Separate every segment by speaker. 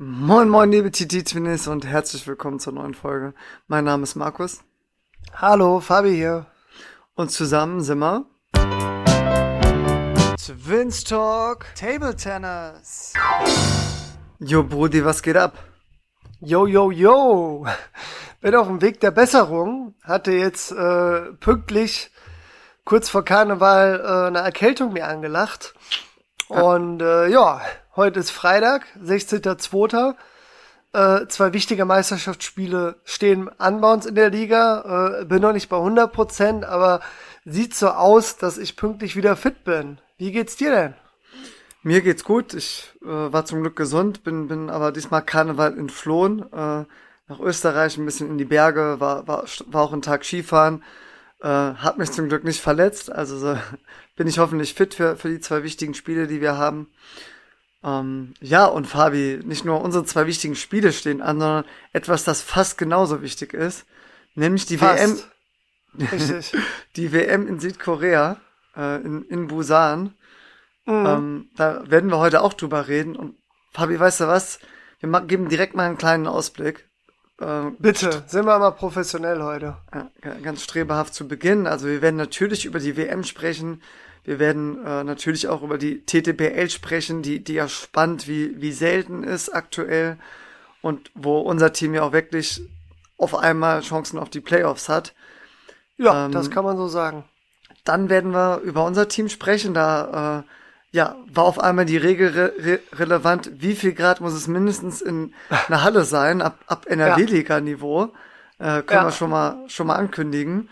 Speaker 1: Moin moin liebe TT-Twinnies und herzlich willkommen zur neuen Folge. Mein Name ist Markus.
Speaker 2: Hallo, Fabi hier.
Speaker 1: Und zusammen sind wir
Speaker 2: Twins Talk Table Tennis.
Speaker 1: Jo Brudi, was geht ab?
Speaker 2: Yo, yo, yo. Bin auf dem Weg der Besserung. Hatte jetzt äh, pünktlich kurz vor Karneval äh, eine Erkältung mir angelacht. Und äh, ja, heute ist Freitag, 16.02. Äh, zwei wichtige Meisterschaftsspiele stehen an bei uns in der Liga. Äh, bin noch nicht bei 100 Prozent, aber sieht so aus, dass ich pünktlich wieder fit bin. Wie geht's dir denn?
Speaker 1: Mir geht's gut. Ich äh, war zum Glück gesund, bin, bin aber diesmal Karneval entflohen. Äh, nach Österreich, ein bisschen in die Berge, war, war, war auch einen Tag Skifahren. Äh, hat mich zum Glück nicht verletzt. Also so, bin ich hoffentlich fit für, für die zwei wichtigen Spiele, die wir haben. Ähm, ja, und Fabi, nicht nur unsere zwei wichtigen Spiele stehen an, sondern etwas, das fast genauso wichtig ist, nämlich die
Speaker 2: Fast.
Speaker 1: WM.
Speaker 2: Richtig.
Speaker 1: die WM in Südkorea, äh, in, in Busan.
Speaker 2: Mhm.
Speaker 1: Ähm, da werden wir heute auch drüber reden. Und Fabi, weißt du was? Wir geben direkt mal einen kleinen Ausblick. Äh,
Speaker 2: Bitte, sind wir mal professionell heute.
Speaker 1: ganz strebehaft zu Beginn. Also wir werden natürlich über die WM sprechen. Wir werden äh, natürlich auch über die TTPL sprechen, die, die ja spannend wie, wie selten ist aktuell und wo unser Team ja auch wirklich auf einmal Chancen auf die Playoffs hat.
Speaker 2: Ja,
Speaker 1: Ähm,
Speaker 2: das kann man so sagen.
Speaker 1: Dann werden wir über unser Team sprechen. Da äh, ja, war auf einmal die Regel re re relevant, wie viel Grad muss es mindestens in einer Halle sein, ab, ab NRW-Liga-Niveau. Äh, können
Speaker 2: Ja.
Speaker 1: wir schon mal, schon mal ankündigen.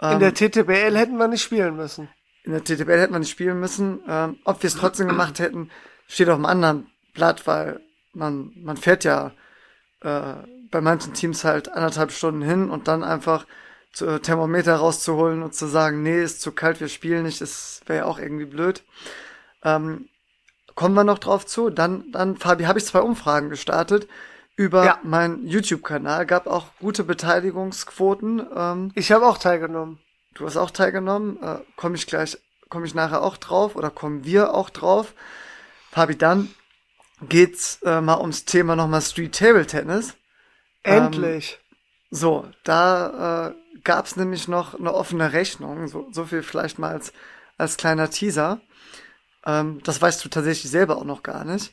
Speaker 2: In der TTBL hätten wir nicht spielen müssen.
Speaker 1: In der TTBL hätte man nicht spielen müssen. Ähm, ob wir es trotzdem gemacht hätten, steht auf einem anderen Blatt, weil man, man fährt ja äh, bei manchen Teams halt anderthalb Stunden hin und dann einfach zu, äh, Thermometer rauszuholen und zu sagen, nee, ist zu kalt, wir spielen nicht, das wäre ja auch irgendwie blöd. Ähm, kommen wir noch drauf zu. Dann, dann Fabi, habe ich zwei Umfragen gestartet über
Speaker 2: Ja.
Speaker 1: meinen YouTube-Kanal. Gab auch gute Beteiligungsquoten. Ähm,
Speaker 2: Ich habe auch teilgenommen.
Speaker 1: Du hast auch teilgenommen. Äh, komme ich gleich, komme ich nachher auch drauf oder kommen wir auch drauf. Fabi, dann geht's äh, mal ums Thema nochmal Street Table Tennis.
Speaker 2: Endlich.
Speaker 1: So, da äh, gab's nämlich noch eine offene Rechnung. So, so viel vielleicht mal als, als kleiner Teaser. Ähm, das weißt du tatsächlich selber auch noch gar nicht.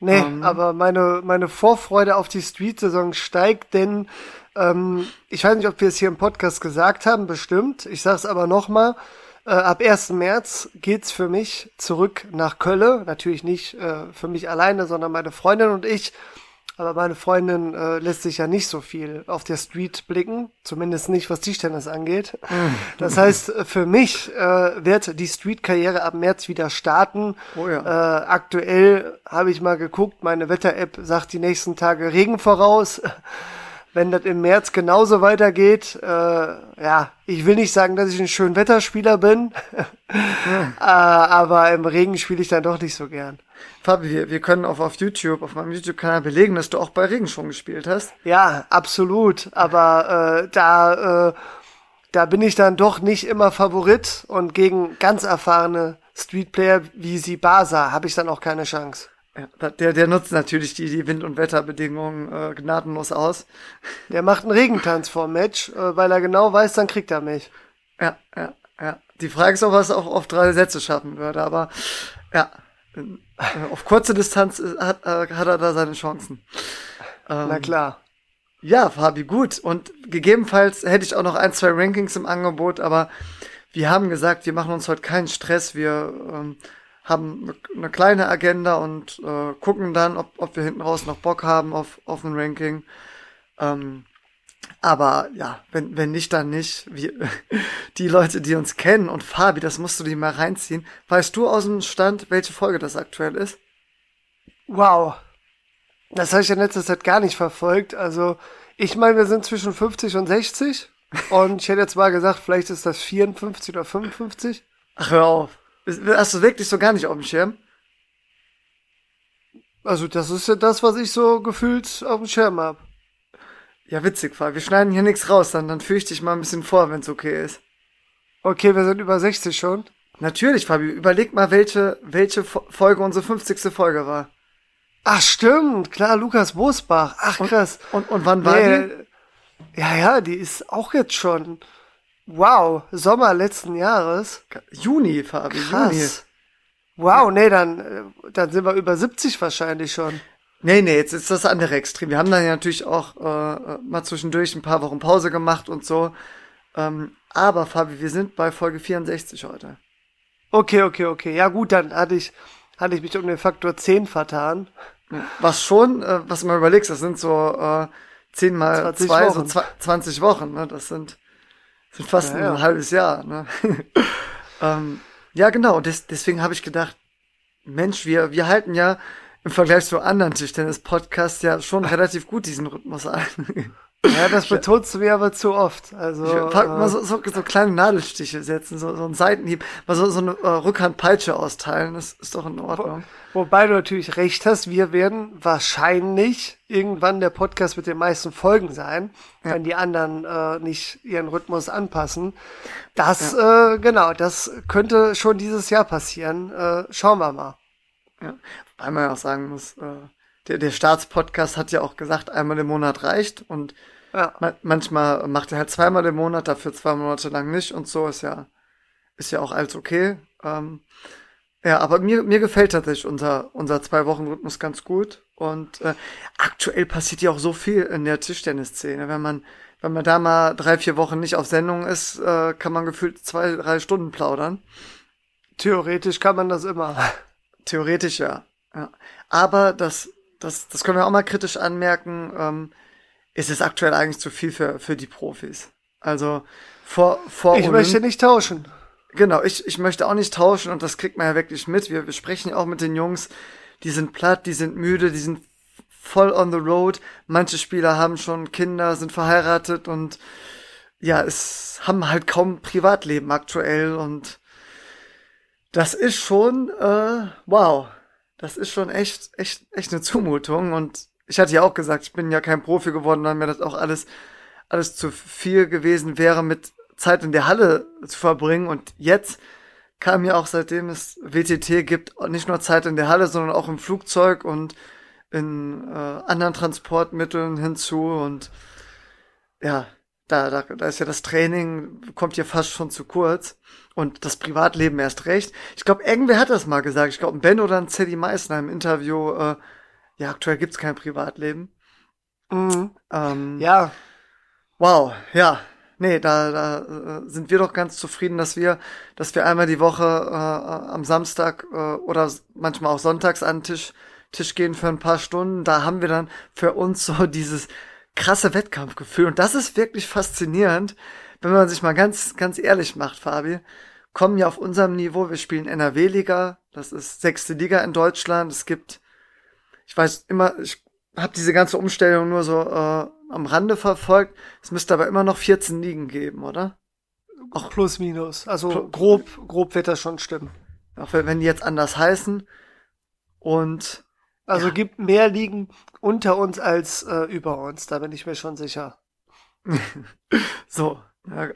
Speaker 2: Nee,
Speaker 1: Ähm.
Speaker 2: aber meine, meine Vorfreude auf die Street-Saison steigt, denn ähm, ich weiß nicht, ob wir es hier im Podcast gesagt haben, bestimmt. Ich sage es aber nochmal. Äh, ab 1. März geht's für mich zurück nach Kölle. Natürlich nicht äh, für mich alleine, sondern meine Freundin und ich. Aber meine Freundin äh, lässt sich ja nicht so viel auf der Street blicken, zumindest nicht, was Tischtennis angeht. Das heißt, äh, für mich äh, wird die Street-Karriere ab März wieder starten.
Speaker 1: Oh ja.
Speaker 2: Äh, aktuell habe ich mal geguckt, meine Wetter-App sagt die nächsten Tage Regen voraus. Wenn das im März genauso weitergeht, äh, ja, ich will nicht sagen, dass ich ein schön Wetterspieler bin, äh, aber im Regen spiele ich dann doch nicht so gern.
Speaker 1: Fabi, wir, wir können auf, auf YouTube, auf meinem YouTube-Kanal belegen, dass du auch bei Regen schon gespielt hast.
Speaker 2: Ja, absolut. Aber äh, da, äh, da bin ich dann doch nicht immer Favorit und gegen ganz erfahrene Streetplayer wie Sibasa habe ich dann auch keine Chance.
Speaker 1: Ja, der, der nutzt natürlich die, die Wind- und Wetterbedingungen äh, gnadenlos aus.
Speaker 2: Der macht einen Regentanz vor dem Match, äh, weil er genau weiß, dann kriegt er mich.
Speaker 1: Ja, ja, ja. Die Frage ist, ob er es auch auf drei Sätze schaffen würde, aber ja, äh, auf kurze Distanz äh, hat, äh, hat er da seine Chancen. Ähm,
Speaker 2: Na klar.
Speaker 1: Ja, Fabi, gut. Und gegebenenfalls hätte ich auch noch ein, zwei Rankings im Angebot, aber wir haben gesagt, wir machen uns heute keinen Stress. Wir ähm, haben eine- eine kleine Agenda und äh, gucken dann, ob, ob wir hinten raus noch Bock haben auf, auf ein Ranking. Ähm, aber ja, wenn, wenn nicht, dann nicht. Wir, die Leute, die uns kennen und Fabi, das musst du dir mal reinziehen. Weißt du aus dem Stand, welche Folge das aktuell ist?
Speaker 2: Wow. Das habe ich in letzter Zeit gar nicht verfolgt. Also, ich meine, wir sind zwischen 50 und 60. Und ich hätte jetzt mal gesagt, vielleicht ist das 54 oder 55.
Speaker 1: Ach, hör auf. Hast du wirklich so gar nicht auf dem Schirm?
Speaker 2: Also, das ist ja das, was ich so gefühlt auf dem Schirm habe.
Speaker 1: Ja, witzig, Fabi. Wir schneiden hier nichts raus, dann, dann führe ich dich mal ein bisschen vor, wenn es okay ist.
Speaker 2: Okay, wir sind über 60 schon.
Speaker 1: Natürlich, Fabi. Überleg mal, welche, welche Fo- Folge unsere 50. Folge war.
Speaker 2: Ach stimmt, klar, Lukas Bosbach. Ach krass.
Speaker 1: Und, und wann war
Speaker 2: Nee,
Speaker 1: die?
Speaker 2: Ja, ja, die ist auch jetzt schon. Wow, Sommer letzten Jahres.
Speaker 1: Juni, Fabi, Juni.
Speaker 2: Krass. Wow, nee, dann, äh, dann sind wir über 70 wahrscheinlich schon.
Speaker 1: Nee, nee, jetzt ist das andere Extrem. Wir haben dann ja natürlich auch äh, äh, mal zwischendurch ein paar Wochen Pause gemacht und so. Ähm, aber Fabi, wir sind bei Folge 64 heute.
Speaker 2: Okay, okay, okay. Ja gut, dann hatte ich, hatte ich mich um den Faktor 10 vertan.
Speaker 1: Was schon, äh, was mal überlegst, das sind so äh, 10 mal
Speaker 2: 20
Speaker 1: 2, so
Speaker 2: Wochen.
Speaker 1: zwei, 20 Wochen. Ne? Das sind, sind fast
Speaker 2: Ja, ja.
Speaker 1: ein halbes Jahr. Ne? ähm, ja, genau. Des, deswegen habe ich gedacht, Mensch, wir, wir halten ja im Vergleich zu anderen Tischtennis-Podcasts ja schon relativ gut diesen Rhythmus ein.
Speaker 2: Ja, das betonst du mir aber zu oft. Also,
Speaker 1: Ich pack mal
Speaker 2: äh,
Speaker 1: so, so, so kleine Nadelstiche setzen, so, so einen Seitenhieb, mal so, so eine äh, Rückhandpeitsche austeilen, das ist doch in Ordnung.
Speaker 2: wobei du natürlich recht hast, wir werden wahrscheinlich irgendwann der Podcast mit den meisten Folgen sein, wenn die anderen äh, nicht ihren Rhythmus anpassen. Das, äh, genau, das könnte schon dieses Jahr passieren. Äh, schauen wir mal.
Speaker 1: Ja. Weil man ja auch sagen muss, äh, der, der Staatspodcast hat ja auch gesagt, einmal im Monat reicht und
Speaker 2: Ja.
Speaker 1: ma manchmal macht er halt zweimal im Monat, dafür zwei Monate lang nicht und so ist ja, ist ja auch alles okay. Ähm, ja, aber mir, mir gefällt tatsächlich unser, unser Zwei-Wochen-Rhythmus ganz gut. Und äh, aktuell passiert ja auch so viel in der Tischtennisszene. Wenn man, wenn man da mal drei, vier Wochen nicht auf Sendung ist, äh, kann man gefühlt zwei, drei Stunden plaudern.
Speaker 2: Theoretisch kann man das immer.
Speaker 1: Theoretisch ja. ja. Aber das, das, das können wir auch mal kritisch anmerken. Ähm, es ist aktuell eigentlich zu viel für, für die Profis. Also vor, vor
Speaker 2: Ich
Speaker 1: Olymp-
Speaker 2: möchte nicht tauschen.
Speaker 1: Genau, ich, ich möchte auch nicht tauschen und das kriegt man ja wirklich mit. Wir, wir sprechen ja auch mit den Jungs, die sind platt, die sind müde, die sind voll on the road. Manche Spieler haben schon Kinder, sind verheiratet und ja, es haben halt kaum Privatleben aktuell und das ist schon, äh, wow, das ist schon echt, echt, echt eine Zumutung und ich hatte ja auch gesagt, ich bin ja kein Profi geworden, weil mir das auch alles, alles zu viel gewesen wäre, mit Zeit in der Halle zu verbringen und jetzt kam ja auch seitdem es WTT gibt, nicht nur Zeit in der Halle, sondern auch im Flugzeug und in äh, anderen Transportmitteln hinzu und ja, da, da, da ist ja das Training, kommt ja fast schon zu kurz und das Privatleben erst recht. Ich glaube, irgendwer hat das mal gesagt. Ich glaube, ein Ben oder ein Teddy Meissner im Interview, äh, ja, aktuell gibt's kein Privatleben.
Speaker 2: Mhm.
Speaker 1: Ähm,
Speaker 2: Ja,
Speaker 1: Wow, ja. Nee, da, da äh, sind wir doch ganz zufrieden, dass wir, dass wir einmal die Woche äh, am Samstag äh, oder manchmal auch sonntags an den Tisch, Tisch gehen für ein paar Stunden. Da haben wir dann für uns so dieses krasse Wettkampfgefühl. Und das ist wirklich faszinierend, wenn man sich mal ganz, ganz ehrlich macht, Fabi. Kommen ja auf unserem Niveau, wir spielen NRW-Liga, das ist sechste Liga in Deutschland. Es gibt, ich weiß immer, ich habe diese ganze Umstellung nur so äh, am Rande verfolgt. Es müsste aber immer noch 14 Ligen geben, oder?
Speaker 2: auch plus minus. Also
Speaker 1: Pl-
Speaker 2: grob, grob wird das schon stimmen.
Speaker 1: Auch wenn wenn die jetzt anders heißen. Und
Speaker 2: Also
Speaker 1: Ja.
Speaker 2: gibt mehr Ligen unter uns als äh, über uns, da bin ich mir schon sicher.
Speaker 1: so, ja,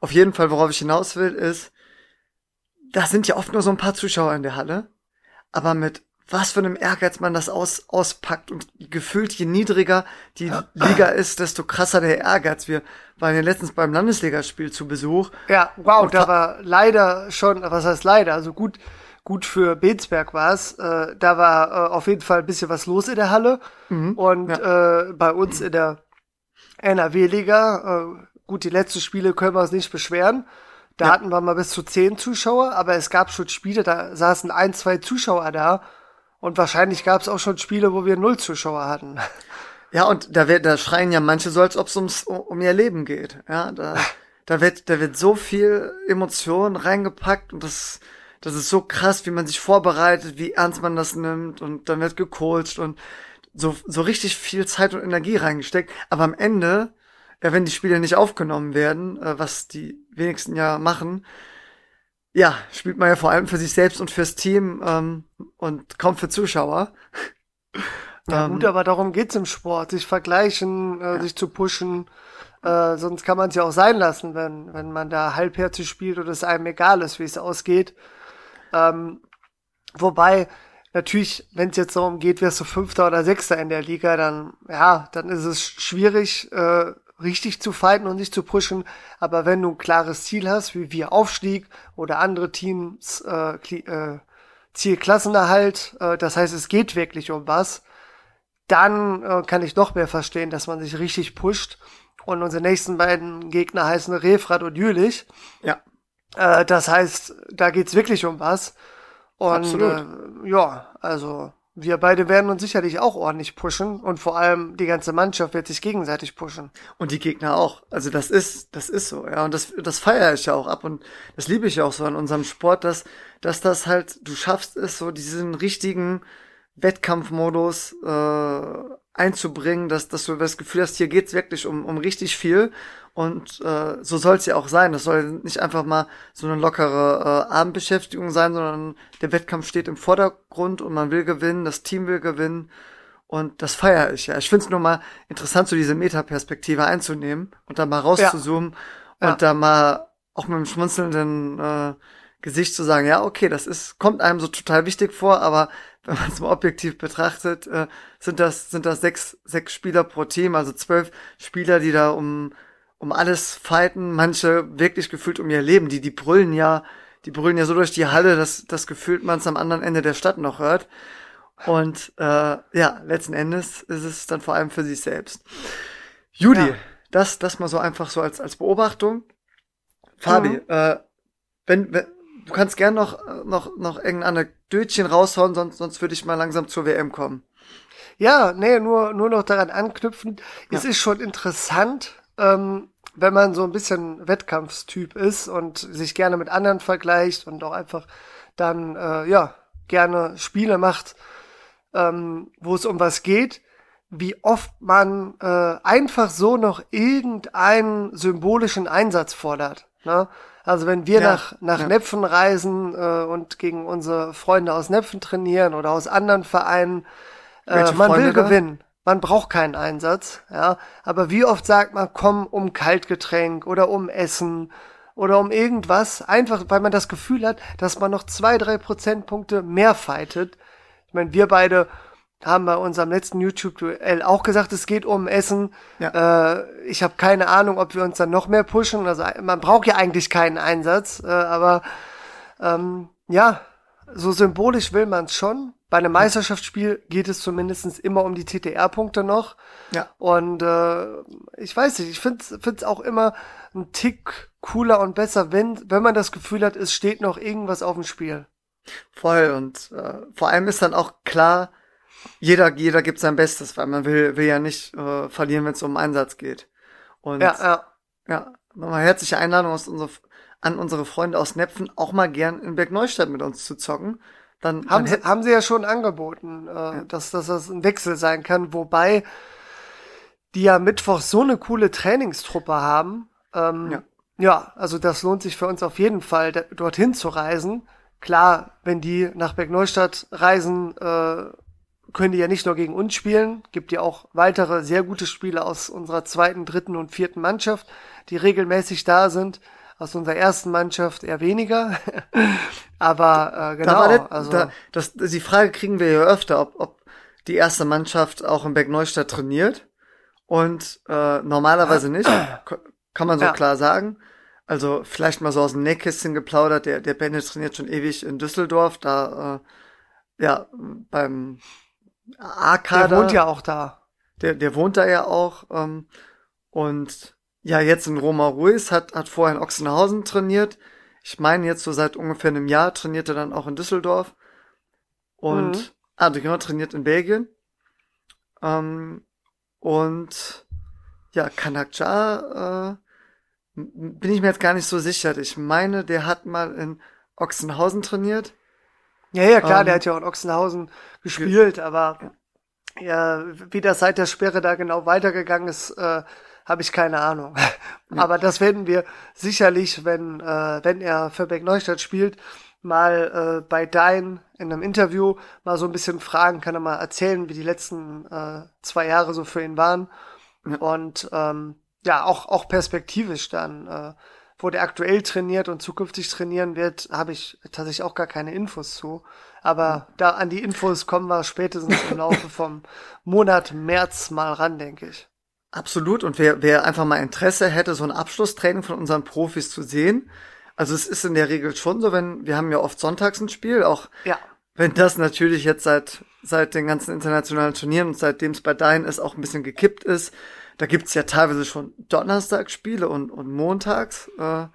Speaker 1: auf jeden Fall, worauf ich hinaus will, ist, da sind ja oft nur so ein paar Zuschauer in der Halle, aber mit was für einem Ehrgeiz man das aus, auspackt und gefühlt je niedriger die Liga ist, desto krasser der Ehrgeiz. Wir waren ja letztens beim Landesligaspiel zu Besuch
Speaker 2: Ja, wow,
Speaker 1: Und
Speaker 2: da war leider schon, was heißt leider, also gut, gut für Betsberg war es. Äh, da war äh, auf jeden Fall ein bisschen was los in der Halle. Und äh, bei uns in der NRW-Liga, äh, gut, die letzten Spiele können wir uns nicht beschweren. Da
Speaker 1: Ja.
Speaker 2: hatten wir mal bis zu zehn Zuschauer, aber es gab schon Spiele, da saßen ein, zwei Zuschauer da. Und wahrscheinlich gab es auch schon Spiele, wo wir null Zuschauer hatten.
Speaker 1: Ja, und da wird, da schreien ja manche so, als ob es ums um ihr Leben geht. Ja, da, da wird, da wird so viel Emotion reingepackt und das, das ist so krass, wie man sich vorbereitet, wie ernst man das nimmt und dann wird gecoacht und so, so richtig viel Zeit und Energie reingesteckt. Aber am Ende, ja, wenn die Spiele nicht aufgenommen werden, äh, was die wenigsten ja machen, ja, spielt man ja vor allem für sich selbst und fürs Team ähm, und kaum für Zuschauer.
Speaker 2: Ja,
Speaker 1: Ähm,
Speaker 2: gut, aber darum geht's im Sport, sich vergleichen, äh, sich zu pushen. Äh, sonst kann man es ja auch sein lassen, wenn, wenn man da halbherzig spielt oder es einem egal ist, wie es ausgeht. Ähm, wobei, natürlich, wenn es jetzt darum geht, wirst du Fünfter oder Sechster in der Liga, dann, ja, dann ist es schwierig, äh, richtig zu fighten und sich zu pushen. Aber wenn du ein klares Ziel hast, wie wir Aufstieg oder andere Teams, äh, äh, Ziel Klassenerhalt, äh, das heißt, es geht wirklich um was, dann äh, kann ich noch mehr verstehen, dass man sich richtig pusht. Und unsere nächsten beiden Gegner heißen Refrat und Jülich.
Speaker 1: Ja.
Speaker 2: Äh, das heißt, da geht's wirklich um was. Und äh, ja, also wir beide werden uns sicherlich auch ordentlich pushen und vor allem die ganze Mannschaft wird sich gegenseitig pushen.
Speaker 1: Und die Gegner auch. Also das ist, das ist so, ja. Und das, das feiere ich ja auch ab und das liebe ich ja auch so an unserem Sport, dass, dass das halt, du schaffst es, so diesen richtigen Wettkampfmodus äh, einzubringen, dass, dass du das Gefühl hast, hier geht's wirklich um, um richtig viel. Und äh, so soll es ja auch sein. Das soll nicht einfach mal so eine lockere äh, Abendbeschäftigung sein, sondern der Wettkampf steht im Vordergrund und man will gewinnen, das Team will gewinnen. Und das feiere ich ja. Ich finde es nur mal interessant, so diese Metaperspektive einzunehmen und dann mal rauszuzoomen ja. und ja. da mal auch mit einem schmunzelnden äh, Gesicht zu sagen, ja, okay, das ist, kommt einem so total wichtig vor, aber wenn man es mal objektiv betrachtet, äh, sind das, sind das sechs, sechs Spieler pro Team, also zwölf Spieler, die da um um alles fighten, manche wirklich gefühlt um ihr Leben. Die, die brüllen ja, die brüllen ja so durch die Halle, dass das gefühlt man es am anderen Ende der Stadt noch hört. Und äh, ja, letzten Endes ist es dann vor allem für sich selbst. Judy, ja. das, das mal so einfach so als, als Beobachtung. Fabi, mhm. äh, wenn, wenn, du kannst gern noch, noch, noch irgendein Anekdötchen raushauen, sonst, sonst würde ich mal langsam zur WM kommen.
Speaker 2: Ja, nee, nur, nur noch daran anknüpfend. Ja. Es ist schon interessant, ähm, wenn man so ein bisschen Wettkampfstyp ist und sich gerne mit anderen vergleicht und auch einfach dann äh, ja gerne Spiele macht, ähm, wo es um was geht, wie oft man äh, einfach so noch irgendeinen symbolischen Einsatz fordert. Ne? Also wenn wir ja, nach, nach ja. Nepfen reisen äh, und gegen unsere Freunde aus Nepfen trainieren oder aus anderen Vereinen, äh, man Freunde will da? gewinnen man braucht keinen Einsatz, ja. Aber wie oft sagt man, komm um Kaltgetränk oder um Essen oder um irgendwas, einfach weil man das Gefühl hat, dass man noch zwei, drei Prozentpunkte mehr fightet. Ich meine, wir beide haben bei unserem letzten YouTube-Duell auch gesagt, es geht um Essen. Ja. Äh, ich habe keine Ahnung, ob wir uns dann noch mehr pushen. Also man braucht ja eigentlich keinen Einsatz, äh, aber ähm, ja, so symbolisch will man es schon. Bei einem Meisterschaftsspiel geht es zumindest immer um die TTR-Punkte noch. Ja. Und äh, ich weiß nicht, ich finde es auch immer ein Tick cooler und besser, wenn, wenn man das Gefühl hat, es steht noch irgendwas auf dem Spiel.
Speaker 1: Voll. Und äh, vor allem ist dann auch klar, jeder, jeder gibt sein Bestes, weil man will, will ja nicht äh, verlieren, wenn es um Einsatz geht. Und ja, ja. ja nochmal herzliche Einladung aus unserer, an unsere Freunde aus Nepfen, auch mal gern in Bergneustadt mit uns zu zocken.
Speaker 2: Dann haben, sie, haben sie ja schon angeboten, äh, ja. dass, dass das ein Wechsel sein kann, wobei die ja Mittwoch so eine coole Trainingstruppe haben. Ähm, ja. ja, also das lohnt sich für uns auf jeden Fall, dorthin zu reisen. Klar, wenn die nach Bergneustadt reisen, äh, können die ja nicht nur gegen uns spielen, gibt ja auch weitere sehr gute Spieler aus unserer zweiten, dritten und vierten Mannschaft, die regelmäßig da sind aus unserer ersten Mannschaft eher weniger. Aber äh, genau. Da
Speaker 1: der, also da, das, die Frage kriegen wir ja öfter, ob, ob die erste Mannschaft auch in Bergneustadt trainiert. Und äh, normalerweise nicht. Kann man so ja. klar sagen. Also vielleicht mal so aus dem Nähkästchen geplaudert. Der, der Bennett trainiert schon ewig in Düsseldorf, da äh, ja beim
Speaker 2: A-Kader. Der wohnt ja auch da.
Speaker 1: Der, der wohnt da ja auch. Ähm, und ja, jetzt in Roma Ruiz, hat, hat vorher in Ochsenhausen trainiert. Ich meine, jetzt so seit ungefähr einem Jahr trainiert er dann auch in Düsseldorf. Und, mhm. ah, genau, trainiert in Belgien. Ähm, und, ja, Kanakja, äh, bin ich mir jetzt gar nicht so sicher. Ich meine, der hat mal in Ochsenhausen trainiert.
Speaker 2: Ja, ja, klar, ähm, der hat ja auch in Ochsenhausen gespielt, aber ja, wie das seit der Sperre da genau weitergegangen ist, äh, habe ich keine Ahnung. Ja. Aber das werden wir sicherlich, wenn, äh, wenn er für Beck Neustadt spielt, mal äh, bei Dein in einem Interview mal so ein bisschen fragen, kann er mal erzählen, wie die letzten äh, zwei Jahre so für ihn waren. Ja. Und ähm, ja, auch, auch perspektivisch dann, äh, wo der aktuell trainiert und zukünftig trainieren wird, habe ich tatsächlich auch gar keine Infos zu. Aber da an die Infos kommen wir spätestens im Laufe vom Monat März mal ran, denke ich.
Speaker 1: Absolut. Und wer, wer einfach mal Interesse hätte, so ein Abschlusstraining von unseren Profis zu sehen, also es ist in der Regel schon so, wenn wir haben ja oft sonntags ein Spiel, auch
Speaker 2: ja.
Speaker 1: wenn das natürlich jetzt seit seit den ganzen internationalen Turnieren und seitdem es bei Dein ist auch ein bisschen gekippt ist. Da gibt's ja teilweise schon Donnerstagsspiele und, und montags. Äh,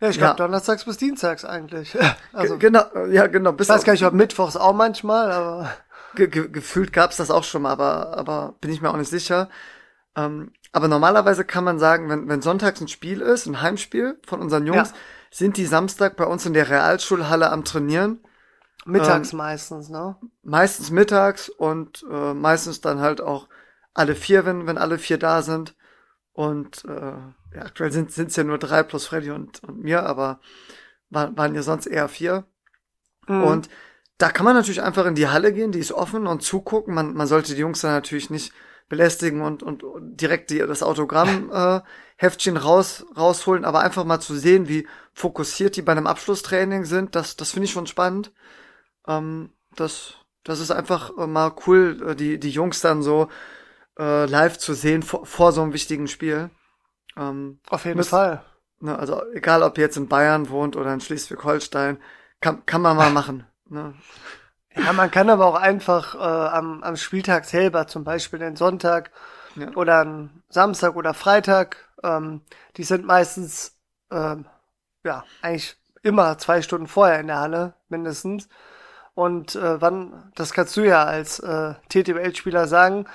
Speaker 1: ja,
Speaker 2: ich glaube ja. donnerstags bis dienstags eigentlich.
Speaker 1: Also genau, ja genau.
Speaker 2: Bis ich weiß gar nicht, ob mittwochs auch manchmal, aber
Speaker 1: ge ge gefühlt gab's das auch schon mal, aber aber bin ich mir auch nicht sicher. Ähm, aber normalerweise kann man sagen, wenn, wenn sonntags ein Spiel ist, ein Heimspiel von unseren Jungs, ja. sind die Samstag bei uns in der Realschulhalle am Trainieren.
Speaker 2: Mittags ähm, meistens, ne?
Speaker 1: Meistens mittags und äh, meistens dann halt auch alle vier, wenn, wenn alle vier da sind. Und äh, ja, aktuell sind es ja nur drei plus Freddy und, und mir, aber waren, waren ja sonst eher vier. Mhm. Und da kann man natürlich einfach in die Halle gehen, die ist offen und zugucken. Man, man sollte die Jungs dann natürlich nicht belästigen und, und, direkt die, das Autogramm äh, Heftchen raus, rausholen, aber einfach mal zu sehen, wie fokussiert die bei einem Abschlusstraining sind, das, das finde ich schon spannend. Ähm, das, das ist einfach äh, mal cool, äh, die, die Jungs dann so äh, live zu sehen vor, vor so einem wichtigen Spiel.
Speaker 2: Ähm, Auf jeden müsst, Fall.
Speaker 1: Ne, also egal, ob ihr jetzt in Bayern wohnt oder in Schleswig-Holstein, kann, kann man mal machen. Ne?
Speaker 2: Ja, man kann aber auch einfach äh, am, am Spieltag selber, zum Beispiel den Sonntag ja. oder einen Samstag oder Freitag, ähm, die sind meistens ähm, ja eigentlich immer zwei Stunden vorher in der Halle mindestens. Und äh, wann, das kannst du ja als äh, TTBL-Spieler sagen,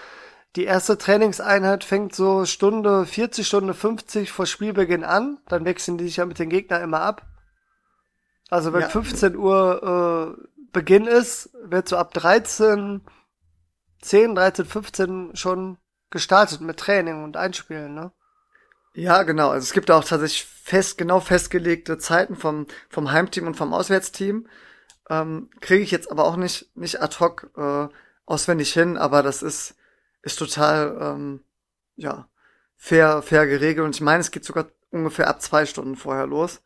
Speaker 2: die erste Trainingseinheit fängt so Stunde 40, Stunde 50 vor Spielbeginn an. Dann wechseln die sich ja mit den Gegnern immer ab. Also wenn ja. 15 Uhr äh, Beginn ist, wird so ab 13, 10, 13, 15 schon gestartet mit Training und Einspielen, ne?
Speaker 1: Ja, genau. Also es gibt auch tatsächlich fest, genau festgelegte Zeiten vom, vom Heimteam und vom Auswärtsteam. Ähm, Kriege ich jetzt aber auch nicht, nicht ad hoc äh, auswendig hin, aber das ist, ist total, ähm, ja, fair, fair geregelt. Und ich meine, es geht sogar ungefähr ab zwei Stunden vorher los.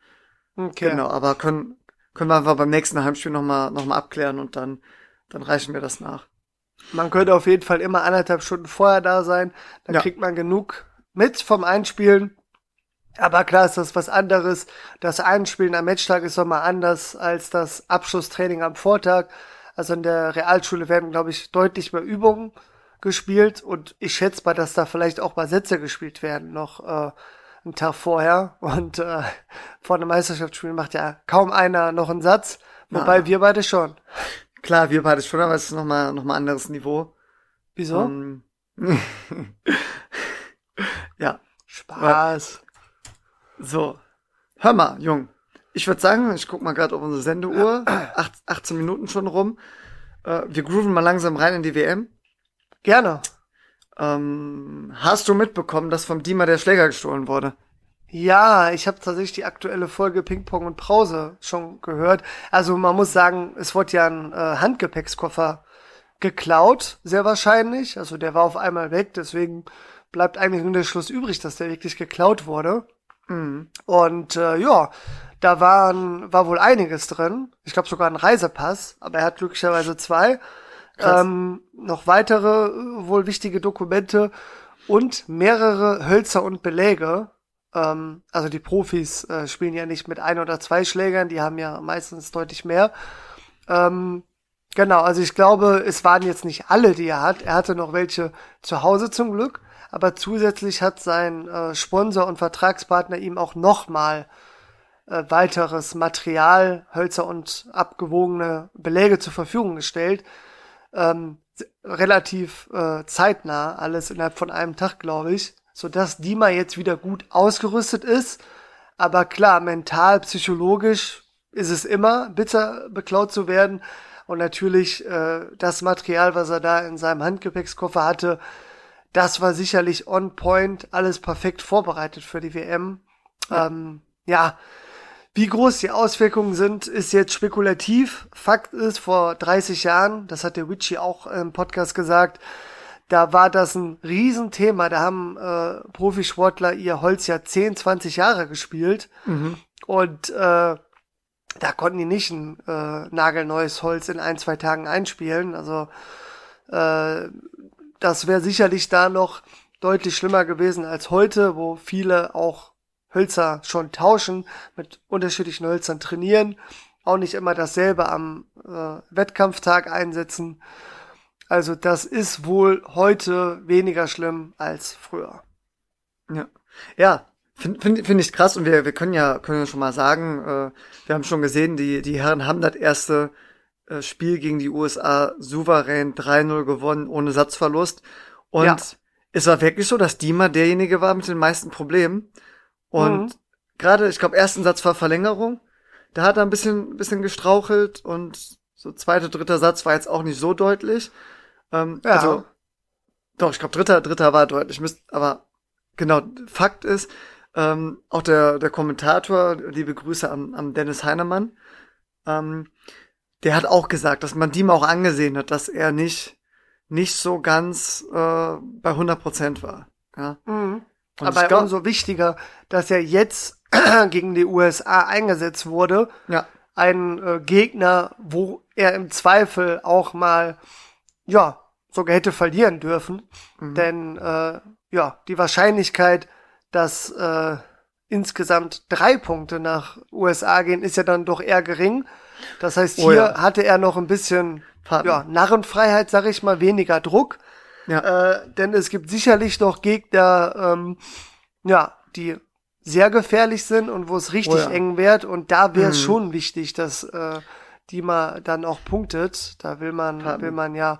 Speaker 1: Okay. Genau, aber können, können wir einfach beim nächsten Heimspiel nochmal noch mal abklären und dann, dann reichen wir das nach.
Speaker 2: Man könnte auf jeden Fall immer anderthalb Stunden vorher da sein. Dann ja. kriegt man genug mit vom Einspielen. Aber klar ist das was anderes. Das Einspielen am Matchtag ist nochmal anders als das Abschlusstraining am Vortag. Also in der Realschule werden, glaube ich, deutlich mehr Übungen gespielt und ich schätze mal, dass da vielleicht auch mal Sätze gespielt werden noch äh, einen Tag vorher. Und äh, vor einem Meisterschaftsspiel macht ja kaum einer noch einen Satz, wobei ja. wir beide schon.
Speaker 1: Klar, wir beide schon, aber es ist nochmal noch mal anderes Niveau.
Speaker 2: Wieso?
Speaker 1: Um, ja.
Speaker 2: Spaß.
Speaker 1: So. Hör mal, Jung. Ich würde sagen, ich guck mal gerade auf unsere Sendeuhr. Acht, 18 Minuten schon rum. Äh, wir grooven mal langsam rein in die WM.
Speaker 2: Gerne.
Speaker 1: Ähm, hast du mitbekommen, dass vom Dima der Schläger gestohlen wurde?
Speaker 2: Ja, ich habe tatsächlich die aktuelle Folge Ping Pong und Brause schon gehört. Also man muss sagen, es wurde ja ein äh, Handgepäckskoffer geklaut, sehr wahrscheinlich. Also der war auf einmal weg, deswegen bleibt eigentlich nur der Schluss übrig, dass der wirklich geklaut wurde. Mhm. Und äh, ja, da waren, war wohl einiges drin. Ich glaube sogar ein Reisepass, aber er hat glücklicherweise zwei. Ähm, noch weitere äh, wohl wichtige Dokumente und mehrere Hölzer und Beläge. Ähm, also die Profis äh, spielen ja nicht mit ein oder zwei Schlägern, die haben ja meistens deutlich mehr. Ähm, genau, also ich glaube, es waren jetzt nicht alle, die er hat. Er hatte noch welche zu Hause zum Glück aber zusätzlich hat sein äh, Sponsor und Vertragspartner ihm auch nochmal äh, weiteres Material, Hölzer und abgewogene Beläge zur Verfügung gestellt. Ähm, relativ äh, zeitnah, alles innerhalb von einem Tag, glaube ich, sodass Dima jetzt wieder gut ausgerüstet ist. Aber klar, mental, psychologisch ist es immer bitter, beklaut zu werden. Und natürlich äh, das Material, was er da in seinem Handgepäckskoffer hatte, das war sicherlich on point, alles perfekt vorbereitet für die WM. Ja. Ähm, ja, wie groß die Auswirkungen sind, ist jetzt spekulativ. Fakt ist, vor 30 Jahren, das hat der Witchy auch im Podcast gesagt, da war das ein Riesenthema. Da haben äh, Profisportler ihr Holz ja 10, 20 Jahre gespielt.
Speaker 1: Mhm.
Speaker 2: Und äh, da konnten die nicht ein äh, nagelneues Holz in ein, zwei Tagen einspielen. Also äh, das wäre sicherlich da noch deutlich schlimmer gewesen als heute, wo viele auch Hölzer schon tauschen, mit unterschiedlichen Hölzern trainieren, auch nicht immer dasselbe am äh, Wettkampftag einsetzen. Also das ist wohl heute weniger schlimm als früher.
Speaker 1: Ja, ja finde find, find ich krass und wir, wir können ja können ja schon mal sagen, äh, wir haben schon gesehen, die, die Herren haben das erste äh, Spiel gegen die USA souverän 3-0 gewonnen, ohne Satzverlust. Und ja. es war wirklich so, dass Dima derjenige war mit den meisten Problemen. Und mhm. gerade, ich glaube, ersten Satz war Verlängerung. Da hat er ein bisschen, bisschen gestrauchelt und so zweiter, dritter Satz war jetzt auch nicht so deutlich. Ähm, ja. Also, doch, ich glaube, dritter, dritter war deutlich. Aber genau, Fakt ist, ähm, auch der, der Kommentator, liebe Grüße am, am Dennis Heinemann, ähm, der hat auch gesagt, dass man ihm auch angesehen hat, dass er nicht, nicht so ganz äh, bei 100 Prozent war. Ja?
Speaker 2: Mhm. Aber glaub, umso wichtiger, dass er jetzt gegen die USA eingesetzt wurde.
Speaker 1: Ja.
Speaker 2: Ein äh, Gegner, wo er im Zweifel auch mal, ja, sogar hätte verlieren dürfen. Mhm. Denn, äh, ja, die Wahrscheinlichkeit, dass äh, insgesamt drei Punkte nach USA gehen, ist ja dann doch eher gering. Das heißt, hier oh ja. hatte er noch ein bisschen ja, Narrenfreiheit, sag ich mal, weniger Druck. Ja. Äh, denn es gibt sicherlich noch Gegner, ähm, ja, die sehr gefährlich sind und wo es richtig oh ja. eng wird. Und da wäre es mhm. schon wichtig, dass äh, die mal dann auch punktet. Da will man, Paten. will man ja,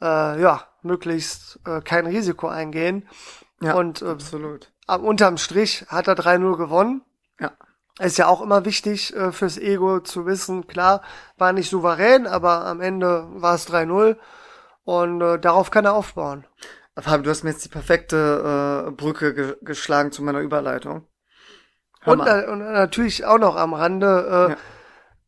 Speaker 2: äh, ja, möglichst äh, kein Risiko eingehen.
Speaker 1: Ja,
Speaker 2: und
Speaker 1: äh, absolut.
Speaker 2: unterm Strich hat er 3-0 gewonnen.
Speaker 1: Ja.
Speaker 2: Ist ja auch immer wichtig äh, fürs Ego zu wissen, klar, war nicht souverän, aber am Ende war es 3-0 und äh, darauf kann er aufbauen.
Speaker 1: Fabio, du hast mir jetzt die perfekte äh, Brücke ge geschlagen zu meiner Überleitung.
Speaker 2: Und, äh, und, natürlich auch noch am Rande, äh, ja.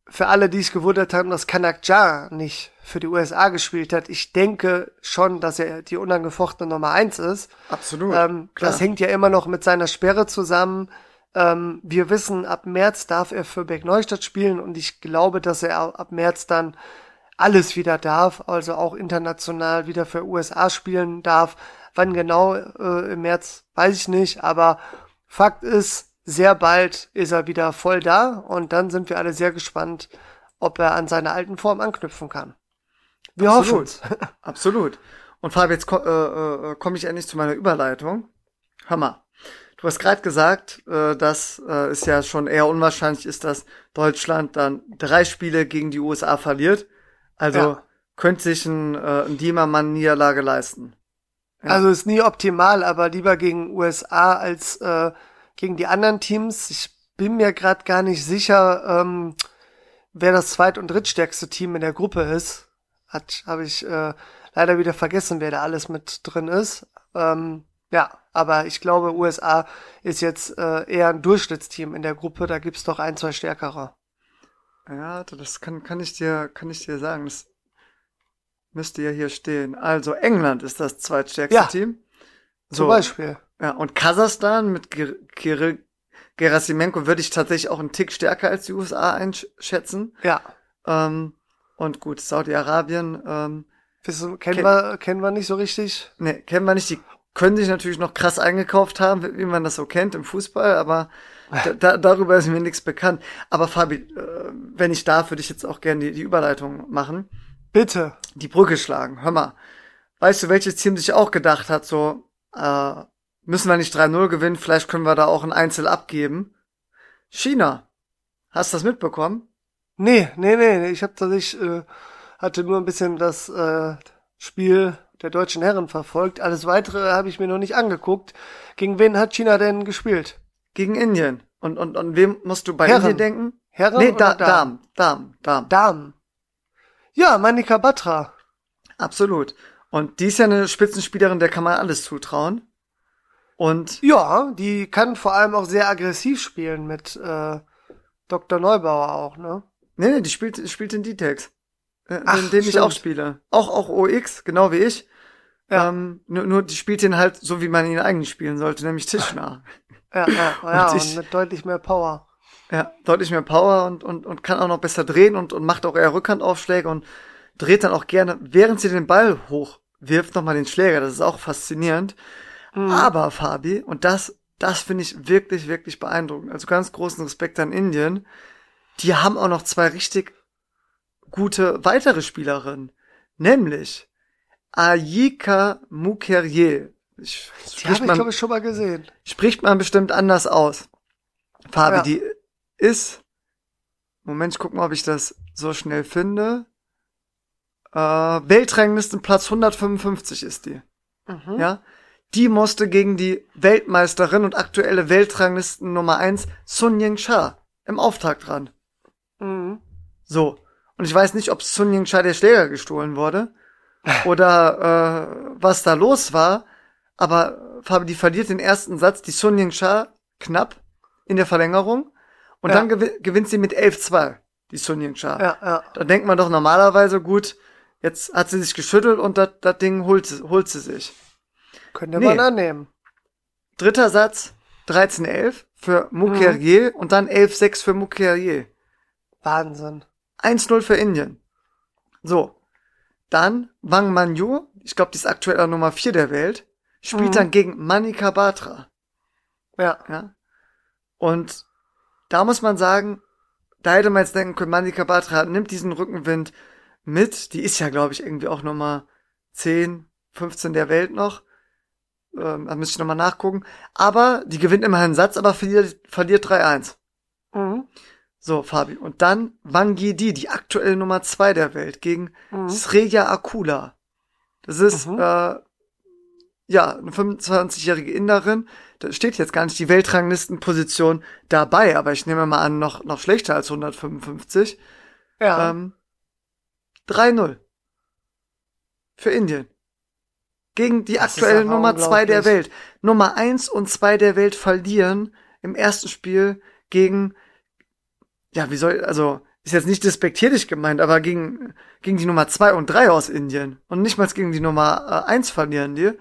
Speaker 2: für alle, die es gewundert haben, dass Kanak Ja nicht für die USA gespielt hat. Ich denke schon, dass er die unangefochtene Nummer eins ist.
Speaker 1: Absolut.
Speaker 2: Ähm, das hängt ja immer noch mit seiner Sperre zusammen. Ähm, wir wissen, ab März darf er für Bergneustadt spielen und ich glaube, dass er ab März dann alles wieder darf, also auch international wieder für USA spielen darf. Wann genau äh, im März, weiß ich nicht, aber Fakt ist, sehr bald ist er wieder voll da und dann sind wir alle sehr gespannt, ob er an seine alten Form anknüpfen kann.
Speaker 1: Wir hoffen. Absolut. Und Fabi, jetzt ko äh, äh, komme ich endlich zu meiner Überleitung. Mal. Du hast gerade gesagt, äh, dass äh, es ja schon eher unwahrscheinlich ist, dass Deutschland dann drei Spiele gegen die USA verliert. Also ja. könnte sich ein, äh, ein Diemermann Niederlage leisten.
Speaker 2: Ja. Also ist nie optimal, aber lieber gegen USA als äh, gegen die anderen Teams. Ich bin mir gerade gar nicht sicher, ähm, wer das zweit- und drittstärkste Team in der Gruppe ist. Hat habe ich äh, leider wieder vergessen, wer da alles mit drin ist. Ähm, ja, aber ich glaube, USA ist jetzt äh, eher ein Durchschnittsteam in der Gruppe. Da gibt's doch ein, zwei stärkere.
Speaker 1: Ja, das kann, kann ich dir, kann ich dir sagen. Das müsste ja hier stehen. Also England ist das zweitstärkste ja, Team.
Speaker 2: So, zum Beispiel.
Speaker 1: Ja, und Kasachstan mit Kirill Gerasimenko würde ich tatsächlich auch einen Tick stärker als die USA einschätzen.
Speaker 2: Ja.
Speaker 1: Ähm, und gut, Saudi-Arabien. Ähm,
Speaker 2: kennen, kenn wir, kennen wir nicht so richtig?
Speaker 1: Nee, kennen wir nicht. Die können sich natürlich noch krass eingekauft haben, wie man das so kennt im Fußball, aber da, da, darüber ist mir nichts bekannt. Aber Fabi, äh, wenn ich darf, würde ich jetzt auch gerne die, die Überleitung machen.
Speaker 2: Bitte.
Speaker 1: Die Brücke schlagen. Hör mal. Weißt du, welches Team sich auch gedacht hat, so, äh, müssen wir nicht 3-0 gewinnen, vielleicht können wir da auch ein Einzel abgeben? China. Hast du das mitbekommen?
Speaker 2: Nee, nee, nee, ich habe tatsächlich, äh, hatte nur ein bisschen das äh, Spiel der deutschen Herren verfolgt. Alles weitere habe ich mir noch nicht angeguckt. Gegen wen hat China denn gespielt?
Speaker 1: Gegen Indien. Und, und, und wem musst du bei Herren. Indien denken?
Speaker 2: Herren nee, da, Damen? Damen, Damen, Damen. Ja, Manika Batra.
Speaker 1: Absolut. Und die ist ja eine Spitzenspielerin, der kann man alles zutrauen. Und
Speaker 2: ja, die kann vor allem auch sehr aggressiv spielen mit äh, Dr. Neubauer auch, ne?
Speaker 1: Nee, nee, die spielt, spielt in D-Tex. Äh, Ach, den, den ich auch spiele. Auch, auch OX, genau wie ich. Ja. Ähm, nur, nur die spielt ihn halt so, wie man ihn eigentlich spielen sollte, nämlich tischnah.
Speaker 2: ja, ja, ja, und, ich, und mit deutlich mehr Power.
Speaker 1: Ja, deutlich mehr Power und, und, und kann auch noch besser drehen und, und macht auch eher Rückhandaufschläge und dreht dann auch gerne, während sie den Ball hochwirft, nochmal den Schläger. Das ist auch faszinierend. Mhm. Aber, Fabi, und das, das finde ich wirklich, wirklich beeindruckend. Also ganz großen Respekt an Indien. Die haben auch noch zwei richtig gute weitere Spielerinnen. Nämlich Ayika Mukherjee.
Speaker 2: Ich, die habe ich, glaube ich, schon mal gesehen.
Speaker 1: Spricht man bestimmt anders aus. Fabi, ja. die ist, Moment, ich guck mal, ob ich das so schnell finde. Äh, Weltranglisten Platz 155 ist die. Mhm. Ja. Die musste gegen die Weltmeisterin und aktuelle Weltranglisten Nummer 1 Sun Ying Cha im Auftakt ran. Mhm. So. Und ich weiß nicht, ob Sun Ying Cha der Schläger gestohlen wurde oder äh, was da los war. Aber Fabi, die verliert den ersten Satz, die Sun Ying Cha knapp in der Verlängerung. Und ja. dann gew gewinnt sie mit 11-2, die Sun Ying Cha. Ja, ja. Da denkt man doch normalerweise, gut, jetzt hat sie sich geschüttelt und das Ding holt, holt sie sich.
Speaker 2: Könnte nee. man annehmen.
Speaker 1: Dritter Satz, 13-11 für Mukherjee mhm. und dann 11-6 für Mukherjee.
Speaker 2: Wahnsinn.
Speaker 1: 1-0 für Indien. So. Dann Wang Manju, ich glaube, die ist aktuell Nummer 4 der Welt, spielt mhm. dann gegen Manika Batra. Ja. ja. Und da muss man sagen, da hätte man jetzt denken können, Manika Batra nimmt diesen Rückenwind mit. Die ist ja, glaube ich, irgendwie auch Nummer 10, 15 der Welt noch. Ähm, da müsste ich nochmal nachgucken. Aber die gewinnt immerhin einen Satz, aber verliert, verliert 3-1. Mhm. So, Fabi. Und dann Wang Yidi, die aktuelle Nummer 2 der Welt, gegen mhm. Sreya Akula. Das ist, mhm. äh, ja, eine 25-jährige Inderin, da steht jetzt gar nicht die Weltranglistenposition dabei, aber ich nehme mal an, noch, noch schlechter als 155. Ja. Ähm, 3-0. Für Indien. Gegen die das aktuelle Nummer 2 der Welt. Nummer 1 und 2 der Welt verlieren im ersten Spiel gegen, ja, wie soll, also, ist jetzt nicht despektierlich gemeint, aber gegen, gegen die Nummer 2 und 3 aus Indien. Und nicht mal gegen die Nummer äh, 1 verlieren die.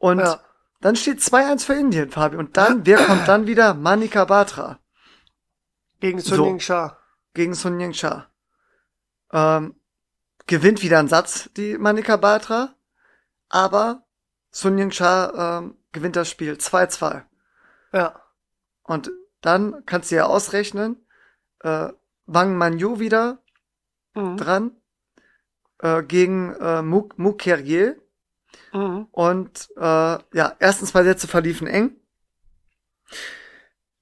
Speaker 1: Und ja. dann steht 2-1 für Indien, Fabi. Und dann, wer kommt dann wieder? Manika Batra.
Speaker 2: Gegen Sun Ying Shah.
Speaker 1: Gegen Sun Ying Shah. Ähm, gewinnt wieder einen Satz, die Manika Batra. Aber Sun Ying Shah ähm, gewinnt das Spiel 2-2. Ja. Und dann kannst du ja ausrechnen, äh, Wang Manju wieder mhm. dran äh, gegen äh, Muk Mukherjee Mhm. Und äh, ja, ersten zwei Sätze verliefen eng.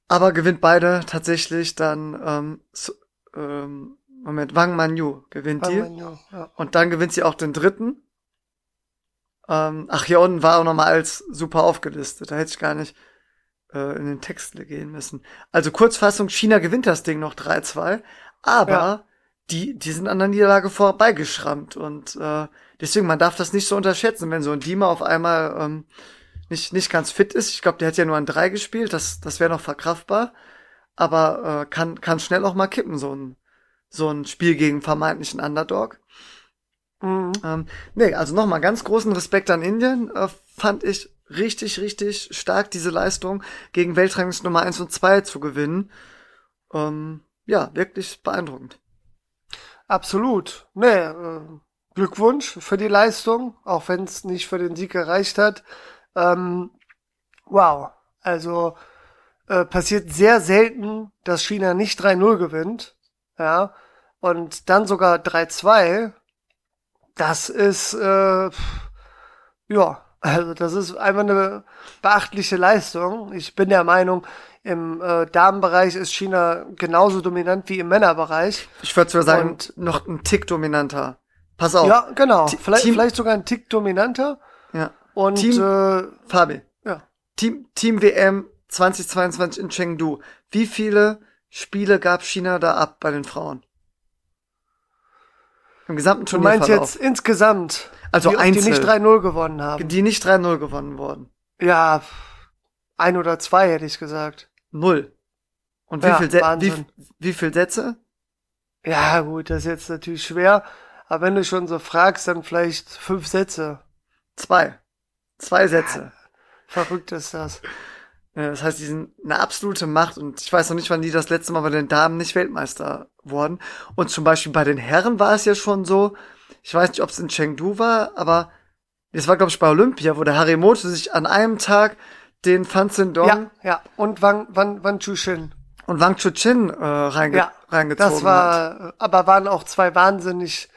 Speaker 1: Aber gewinnt beide tatsächlich dann ähm, so, ähm, Moment, Wang Manyu gewinnt Wang die. Manyu, ja. Und dann gewinnt sie auch den dritten. Ähm, ach, hier unten war auch nochmal als super aufgelistet. Da hätte ich gar nicht äh, in den Text gehen müssen. Also Kurzfassung, China gewinnt das Ding noch 3-2, aber ja. Die, die sind an der Niederlage vorbeigeschrammt. Und äh, Deswegen, man darf das nicht so unterschätzen, wenn so ein Dima auf einmal ähm, nicht, nicht ganz fit ist. Ich glaube, der hat ja nur ein 3 gespielt, das, das wäre noch verkraftbar. Aber äh, kann, kann schnell auch mal kippen, so ein, so ein Spiel gegen vermeintlichen Underdog. Mhm. Ähm, nee, also nochmal ganz großen Respekt an Indien. Äh, fand ich richtig, richtig stark, diese Leistung gegen Weltranglist Nummer 1 und 2 zu gewinnen. Ähm, ja, wirklich beeindruckend.
Speaker 2: Absolut. Nee, äh, Glückwunsch für die Leistung, auch wenn es nicht für den Sieg gereicht hat. Ähm, wow, also äh, passiert sehr selten, dass China nicht 3-0 gewinnt, ja, und dann sogar 3-2. Das ist, äh, ja, also das ist einfach eine beachtliche Leistung. Ich bin der Meinung, im äh, Damenbereich ist China genauso dominant wie im Männerbereich.
Speaker 1: Ich würde sogar sagen, und, noch ein Tick dominanter. Pass auf.
Speaker 2: Ja, genau. vielleicht, Team, vielleicht sogar ein Tick dominanter.
Speaker 1: Ja. Und Team, äh, Fabi. Ja. Team, Team WM 2022 in Chengdu. Wie viele Spiele gab China da ab bei den Frauen? Im gesamten Turnier.
Speaker 2: Du meinst jetzt insgesamt?
Speaker 1: Also
Speaker 2: die,
Speaker 1: einzeln.
Speaker 2: Die nicht 3-0 gewonnen haben.
Speaker 1: Die nicht 3-0 gewonnen wurden.
Speaker 2: Ja, ein oder zwei hätte ich gesagt.
Speaker 1: Null. Und wie, ja, viel, wie, wie viel Sätze?
Speaker 2: Ja, gut, das ist jetzt natürlich schwer. Aber wenn du schon so fragst, dann vielleicht fünf Sätze.
Speaker 1: Zwei. Zwei Sätze.
Speaker 2: Verrückt ist das.
Speaker 1: Ja, Das heißt, die sind eine absolute Macht und ich weiß noch nicht, wann die das letzte Mal bei den Damen nicht Weltmeister wurden. Und zum Beispiel bei den Herren war es ja schon so, ich weiß nicht, ob es in Chengdu war, aber es war, glaube ich, bei Olympia, wo der Harimoto sich an einem Tag den Fan Zhendong
Speaker 2: Ja, ja. Und Wang, Wang, Wang Chushin.
Speaker 1: und Wang Chuchin äh, reinge
Speaker 2: Ja,
Speaker 1: reingezogen
Speaker 2: das
Speaker 1: hat.
Speaker 2: war, aber waren auch zwei wahnsinnig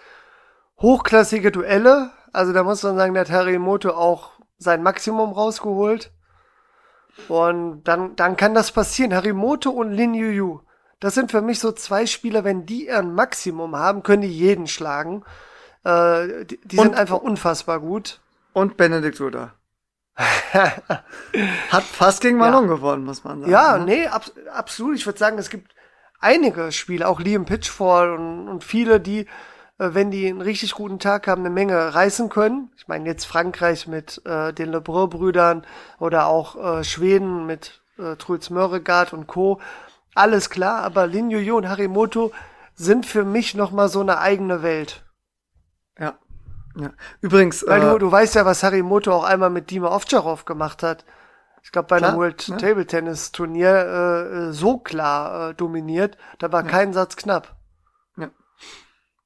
Speaker 2: hochklassige Duelle. Also da muss man sagen, der hat Harimoto auch sein Maximum rausgeholt. Und dann, dann kann das passieren. Harimoto und Lin Yu Das sind für mich so zwei Spieler, wenn die ihren Maximum haben, können die jeden schlagen. Äh, die die
Speaker 1: Und-
Speaker 2: sind einfach unfassbar gut.
Speaker 1: Und Benedikt Duda. Hat fast gegen Malone gewonnen, muss man sagen.
Speaker 2: Ja,
Speaker 1: ne?
Speaker 2: nee, ab, absolut. Ich würde sagen, es gibt einige Spieler, auch Liam Pitchfall und, und viele, die, äh, wenn die einen richtig guten Tag haben, eine Menge reißen können. Ich meine jetzt Frankreich mit äh, den Lebrun-Brüdern oder auch äh, Schweden mit äh, Truls Mörregard und Co. Alles klar, aber Lin Yu und Harimoto sind für mich noch mal so eine eigene Welt.
Speaker 1: Ja. ja. Übrigens,
Speaker 2: Weil
Speaker 1: äh,
Speaker 2: du, du weißt ja, was Harimoto auch einmal mit Dima Ovtcharov gemacht hat. Ich glaube, bei einem
Speaker 1: Klar,
Speaker 2: World
Speaker 1: ne?
Speaker 2: Table Tennis Turnier äh, äh, so klar äh, dominiert, da war kein Satz knapp.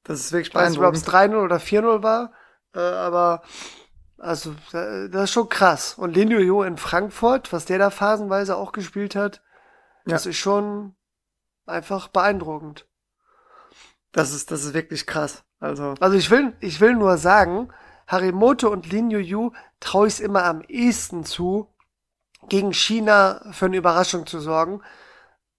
Speaker 1: das ist wirklich
Speaker 2: Ich weiß nicht, ob es
Speaker 1: beeindruckend.
Speaker 2: 3-0 oder 4-0 war, äh, aber also das ist schon krass. Und Lin Yu in Frankfurt, was der da phasenweise auch gespielt hat, das ist schon einfach beeindruckend.
Speaker 1: Das ist, das ist wirklich krass. Also,
Speaker 2: Also ich will, ich will nur sagen, Harimoto und Lin Yu traue ich es immer am ehesten zu, gegen China für eine Überraschung zu sorgen.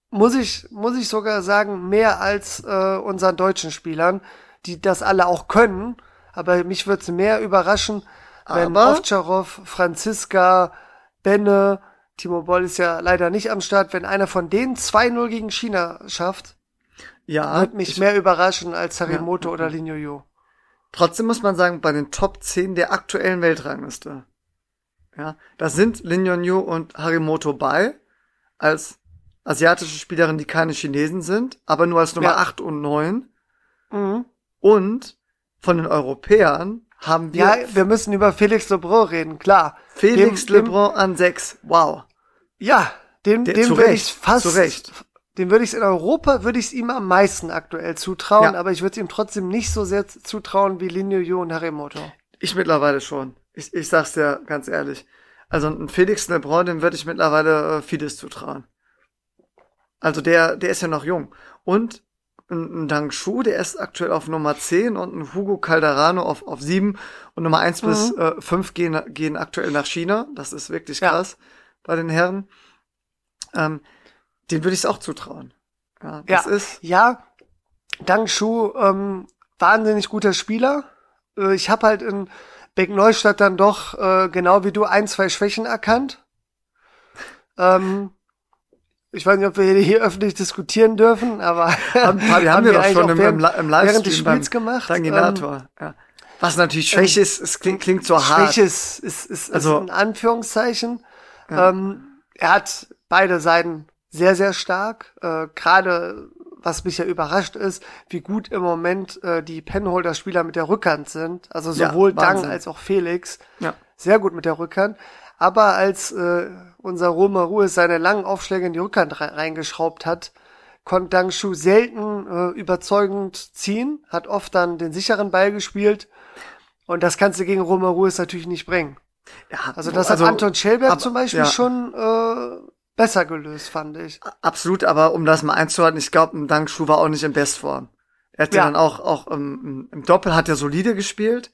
Speaker 2: Muss ich, muss ich sogar sagen, mehr als äh, unseren deutschen Spielern, die das alle auch können. Aber mich würde es mehr überraschen, wenn
Speaker 1: Aber-
Speaker 2: Ovtcharov, Franziska, Benne, Timo Boll ist ja leider nicht am Start, wenn einer von denen 2-0 gegen China schafft,
Speaker 1: ja.
Speaker 2: wird mich
Speaker 1: ich,
Speaker 2: mehr überraschen als Harimoto
Speaker 1: Ja.
Speaker 2: oder Lin Yu.
Speaker 1: Trotzdem muss man sagen, bei den Top 10 der aktuellen Weltrangliste. Ja, da sind Lin Yonyu und Harimoto bei, als asiatische Spielerin, die keine Chinesen sind, aber nur als Nummer
Speaker 2: Ja.
Speaker 1: 8 und 9.
Speaker 2: Mhm.
Speaker 1: Und von den Europäern haben wir
Speaker 2: Ja, wir müssen über Felix Lebrun reden, klar.
Speaker 1: Felix
Speaker 2: dem,
Speaker 1: Lebrun an 6. Wow.
Speaker 2: Ja, dem,
Speaker 1: Der-
Speaker 2: dem würde
Speaker 1: Recht,
Speaker 2: ich fast,
Speaker 1: zu Recht.
Speaker 2: Dem würde ich in Europa, würde ich es ihm am meisten aktuell zutrauen,
Speaker 1: Ja.
Speaker 2: aber ich würde es ihm trotzdem nicht so sehr zutrauen wie Lin Yu und Harimoto.
Speaker 1: Ich mittlerweile schon. Ich, ich sag's dir ganz ehrlich. Also ein Felix Lebrun, dem würde ich mittlerweile äh, vieles zutrauen. Also der, der ist ja noch jung. Und ein, ein Dang Shu, der ist aktuell auf Nummer 10 und ein Hugo Calderano auf, auf 7 und Nummer 1 bis
Speaker 2: Mhm.
Speaker 1: äh, 5 gehen, gehen aktuell nach China. Das ist wirklich
Speaker 2: Ja.
Speaker 1: krass bei den Herren. Ähm, den würde ich es auch zutrauen. Ja, das
Speaker 2: ja,
Speaker 1: ist,
Speaker 2: ja, Dang Shu, ähm, wahnsinnig guter Spieler. Äh, ich habe halt in Beck Neustadt dann doch, äh, genau wie du, ein, zwei Schwächen erkannt. Ähm, ich weiß nicht, ob wir hier öffentlich diskutieren dürfen, aber
Speaker 1: haben, wir haben wir doch
Speaker 2: eigentlich
Speaker 1: schon im, im,
Speaker 2: während,
Speaker 1: im
Speaker 2: während des
Speaker 1: Livestream beim
Speaker 2: Spiels gemacht.
Speaker 1: Tanginator. ja. Was natürlich Schwäche ist, es klingt, klingt so
Speaker 2: Ähm,
Speaker 1: hart.
Speaker 2: Schwäche ist, ist, ist,
Speaker 1: Also-
Speaker 2: ist in Anführungszeichen.
Speaker 1: Ja.
Speaker 2: Ähm, er hat beide Seiten sehr, sehr stark. Äh, Gerade was mich ja überrascht ist, wie gut im Moment äh, die Penholder-Spieler mit der Rückhand sind. Also
Speaker 1: Ja,
Speaker 2: sowohl Dang
Speaker 1: Wahnsinn.
Speaker 2: als auch Felix.
Speaker 1: Ja.
Speaker 2: Sehr gut mit der Rückhand. Aber als äh, unser Roma Ruhe seine langen Aufschläge in die Rückhand re reingeschraubt hat, konnte Dang Shu selten äh, überzeugend ziehen, hat oft dann den sicheren Ball gespielt. Und das kannst du gegen Roma Ruiz natürlich nicht bringen.
Speaker 1: Ja,
Speaker 2: Also das hat
Speaker 1: also,
Speaker 2: Anton Schellberg
Speaker 1: aber-
Speaker 2: zum Beispiel
Speaker 1: ja.
Speaker 2: schon äh, besser gelöst, fand ich.
Speaker 1: Absolut, aber um das mal einzuhalten, ich glaube, ein Dank Schuh war auch nicht in Bestform. Er hat ja,
Speaker 2: Ja.
Speaker 1: dann auch, auch im, im Doppel hat er solide gespielt,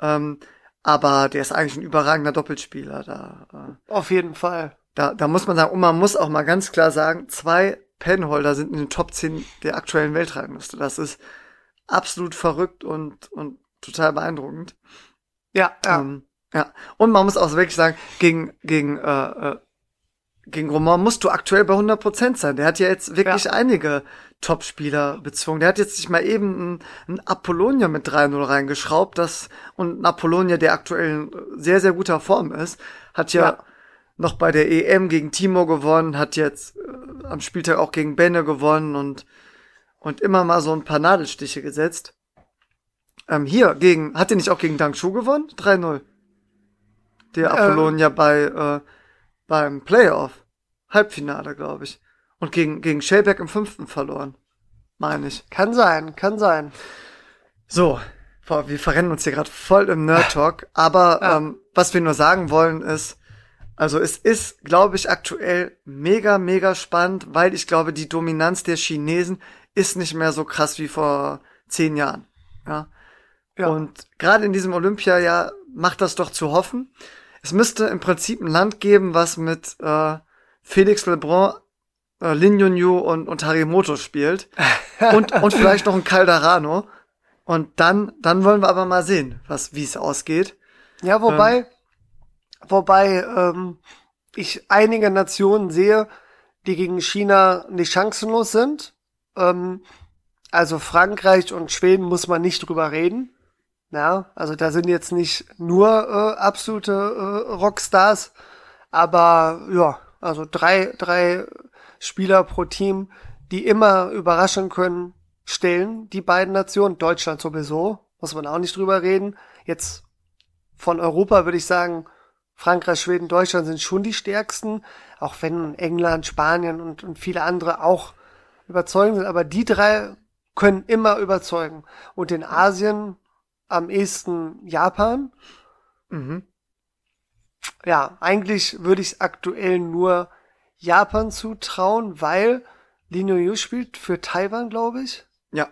Speaker 1: ähm, aber der ist eigentlich ein überragender Doppelspieler. Da, äh,
Speaker 2: Auf jeden Fall.
Speaker 1: da, da muss man sagen, und man muss auch mal ganz klar sagen, zwei Penholder sind in den Top 10 der aktuellen Weltrangliste. Das ist absolut verrückt und, und total beeindruckend.
Speaker 2: Ja, ja.
Speaker 1: Ähm, ja. Und man muss auch wirklich sagen, gegen, gegen, äh, äh, gegen Roman musst du aktuell bei 100% sein. Der hat ja jetzt wirklich
Speaker 2: Ja.
Speaker 1: einige Top-Spieler bezwungen. Der hat jetzt sich mal eben ein, ein Apollonia mit 3-0 reingeschraubt, das, und ein Apollonia, der aktuell in sehr, sehr guter Form ist, hat ja,
Speaker 2: Ja.
Speaker 1: noch bei der EM gegen Timo gewonnen, hat jetzt äh, am Spieltag auch gegen Benne gewonnen und, und immer mal so ein paar Nadelstiche gesetzt. Ähm, hier, gegen, hat er nicht auch gegen Dang Shu gewonnen? 3-0. der
Speaker 2: Äh.
Speaker 1: Apollonia bei äh, beim Playoff. Halbfinale, glaube ich. Und gegen, gegen Schellberg im fünften verloren. Meine ich.
Speaker 2: Kann sein, kann sein.
Speaker 1: So, boah, wir verrennen uns hier gerade voll im Nerd-Talk. Aber
Speaker 2: Ja.
Speaker 1: ähm, was wir nur sagen wollen ist, also es ist, glaube ich, aktuell mega, mega spannend, weil ich glaube, die Dominanz der Chinesen ist nicht mehr so krass wie vor zehn Jahren. Ja.
Speaker 2: Ja.
Speaker 1: Und gerade in diesem Olympiajahr macht das doch zu hoffen. Es müsste im Prinzip ein Land geben, was mit äh, Felix Lebrun, äh, Lin Yunyu und, und Harimoto spielt. und, und vielleicht noch ein Calderano. Und dann, dann wollen wir aber mal sehen, was, wie es ausgeht.
Speaker 2: Ja, wobei, wobei ähm, ich einige Nationen sehe, die gegen China nicht chancenlos sind. Ähm, also Frankreich und Schweden muss man nicht drüber reden. Ja, also da sind jetzt nicht nur äh, absolute äh, Rockstars, aber ja, also drei, drei Spieler pro Team, die immer überraschen können, stellen die beiden Nationen. Deutschland sowieso, muss man auch nicht drüber reden. Jetzt von Europa würde ich sagen, Frankreich, Schweden, Deutschland sind schon die stärksten, auch wenn England, Spanien und, und viele andere auch überzeugend sind. Aber die drei können immer überzeugen. Und in Asien am ehesten Japan.
Speaker 1: Mhm.
Speaker 2: Ja, eigentlich würde ich es aktuell nur Japan zutrauen, weil Lino Yu spielt für Taiwan, glaube ich.
Speaker 1: Ja.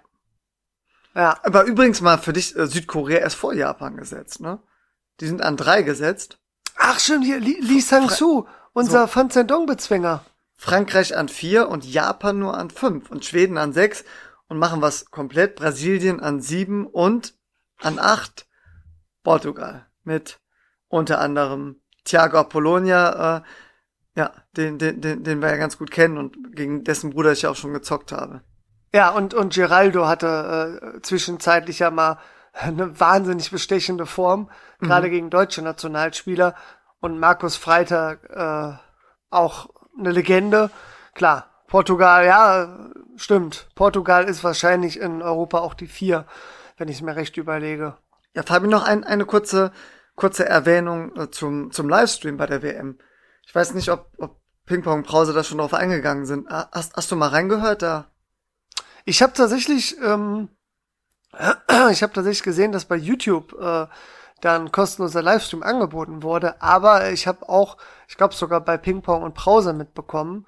Speaker 2: Ja,
Speaker 1: Aber übrigens mal für dich, äh, Südkorea ist vor Japan gesetzt, ne? Die sind an drei gesetzt.
Speaker 2: Ach stimmt, hier, Li, Li Sang-su, unser Fan Zhendong-Bezwinger.
Speaker 1: Frankreich an vier und Japan nur an fünf und Schweden an sechs und machen was komplett. Brasilien an sieben und an acht Portugal mit unter anderem Thiago Apollonia, äh, ja, den, den, den, den wir ja ganz gut kennen und gegen dessen Bruder ich ja auch schon gezockt habe.
Speaker 2: Ja, und, und Geraldo hatte äh, zwischenzeitlich ja mal eine wahnsinnig bestechende Form, gerade gegen deutsche Nationalspieler. Und Markus Freitag äh, auch eine Legende. Klar, Portugal, ja, stimmt. Portugal ist wahrscheinlich in Europa auch die vier, wenn ich es mir recht überlege.
Speaker 1: Ja, Fabi, noch ein, eine kurze, kurze Erwähnung äh, zum, zum Livestream bei der WM. Ich weiß nicht, ob, ob Ping-Pong Brause da schon drauf eingegangen sind. Hast, hast du mal reingehört da?
Speaker 2: Ich habe tatsächlich, ähm, ich habe tatsächlich gesehen, dass bei YouTube äh, da ein kostenloser Livestream angeboten wurde, aber ich habe auch, ich glaube sogar bei Ping-Pong und Browser mitbekommen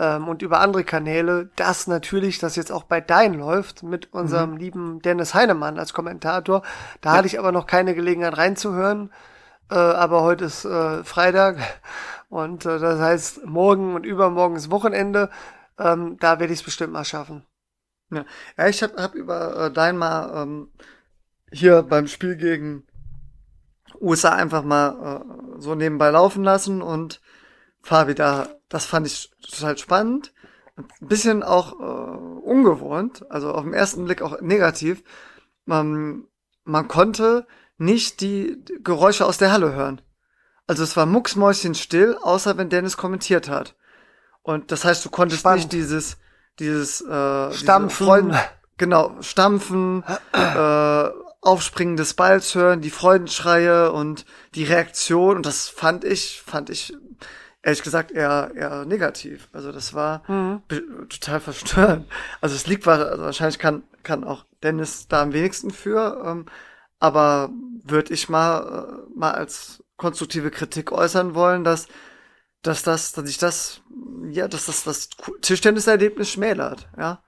Speaker 2: ähm, und über andere Kanäle, dass natürlich das jetzt auch bei Dein läuft mit unserem lieben Dennis Heinemann als Kommentator. Da hatte ich aber noch keine Gelegenheit reinzuhören, äh, aber heute ist äh, Freitag und äh, das heißt morgen und übermorgen ist Wochenende. Ähm, da werde ich es bestimmt mal schaffen.
Speaker 1: Ja, ja ich habe hab über äh, dein mal ähm, hier beim Spiel gegen USA einfach mal äh, so nebenbei laufen lassen und Fabi, da, das fand ich total spannend. Ein bisschen auch äh, ungewohnt, also auf den ersten Blick auch negativ. Man, man konnte nicht die Geräusche aus der Halle hören. Also es war mucksmäuschen still, außer wenn Dennis kommentiert hat. Und das heißt, du konntest
Speaker 2: Spannend.
Speaker 1: nicht dieses, dieses äh,
Speaker 2: Stampfen.
Speaker 1: Freuden, genau, stampfen, äh, Aufspringen des Balls hören, die Freudenschreie und die Reaktion. Und das fand ich, fand ich ehrlich gesagt eher, eher negativ. Also das war be- total verstörend. Also es liegt, also wahrscheinlich kann, kann auch Dennis da am wenigsten für, ähm, aber würde ich mal, äh, mal als konstruktive Kritik äußern wollen, dass, dass das, dass ich das, ja, dass das das Tischtenniserlebnis schmälert, ja.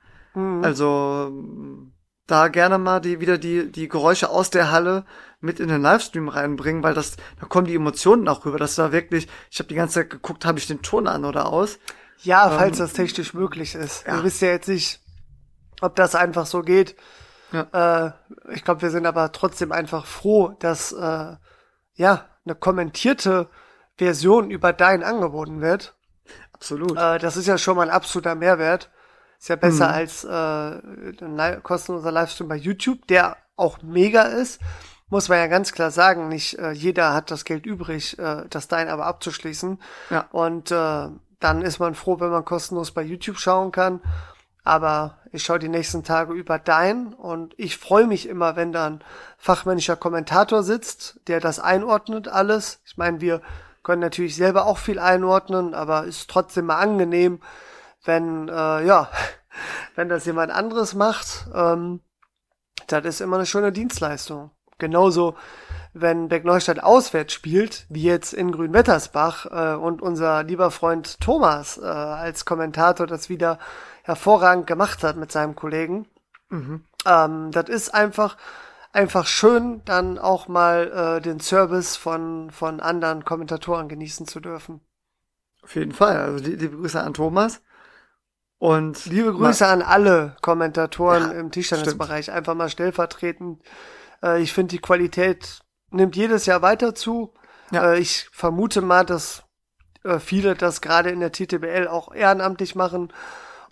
Speaker 1: Also, ähm, da gerne mal die, wieder die, die Geräusche aus der Halle mit in den Livestream reinbringen, weil das, da kommen die Emotionen auch rüber, dass da wirklich, ich habe die ganze Zeit geguckt, habe ich den Ton an oder aus?
Speaker 2: Ja, falls das technisch möglich ist.
Speaker 1: ja.
Speaker 2: Wir wissen ja jetzt nicht, ob das einfach so geht. Äh, ich glaube, wir sind aber trotzdem einfach froh, dass äh, ja eine kommentierte Version über dein angeboten wird.
Speaker 1: Absolut.
Speaker 2: Äh, das ist ja schon mal ein absoluter Mehrwert. Ist ja besser als äh, ein kostenloser Livestream bei YouTube, der auch mega ist. Muss man ja ganz klar sagen, nicht äh, jeder hat das Geld übrig, äh, das Dein aber abzuschließen.
Speaker 1: Ja.
Speaker 2: Und äh, dann ist man froh, wenn man kostenlos bei YouTube schauen kann. aber ich schaue die nächsten Tage über dein und ich freue mich immer, wenn da ein fachmännischer Kommentator sitzt, der das einordnet alles. Ich meine, wir können natürlich selber auch viel einordnen, aber ist trotzdem mal angenehm, wenn äh, ja, wenn das jemand anderes macht. Ähm, das ist immer eine schöne Dienstleistung. Genauso, wenn Beck-Neustadt auswärts spielt, wie jetzt in Grünwettersbach äh, und unser lieber Freund Thomas äh, als Kommentator das wieder hervorragend gemacht hat mit seinem Kollegen. Mhm. Ähm, das ist einfach einfach schön, dann auch mal äh, den Service von von anderen Kommentatoren genießen zu dürfen.
Speaker 1: Auf jeden Fall. Also die, die Grüße an Thomas. Und
Speaker 2: liebe Grüße an alle Kommentatoren ja, im Tischtennisbereich. Einfach mal stellvertretend. Äh, ich finde, die Qualität nimmt jedes Jahr weiter zu. Ja. Äh, ich vermute mal, dass äh, viele das gerade in der TTBL auch ehrenamtlich machen.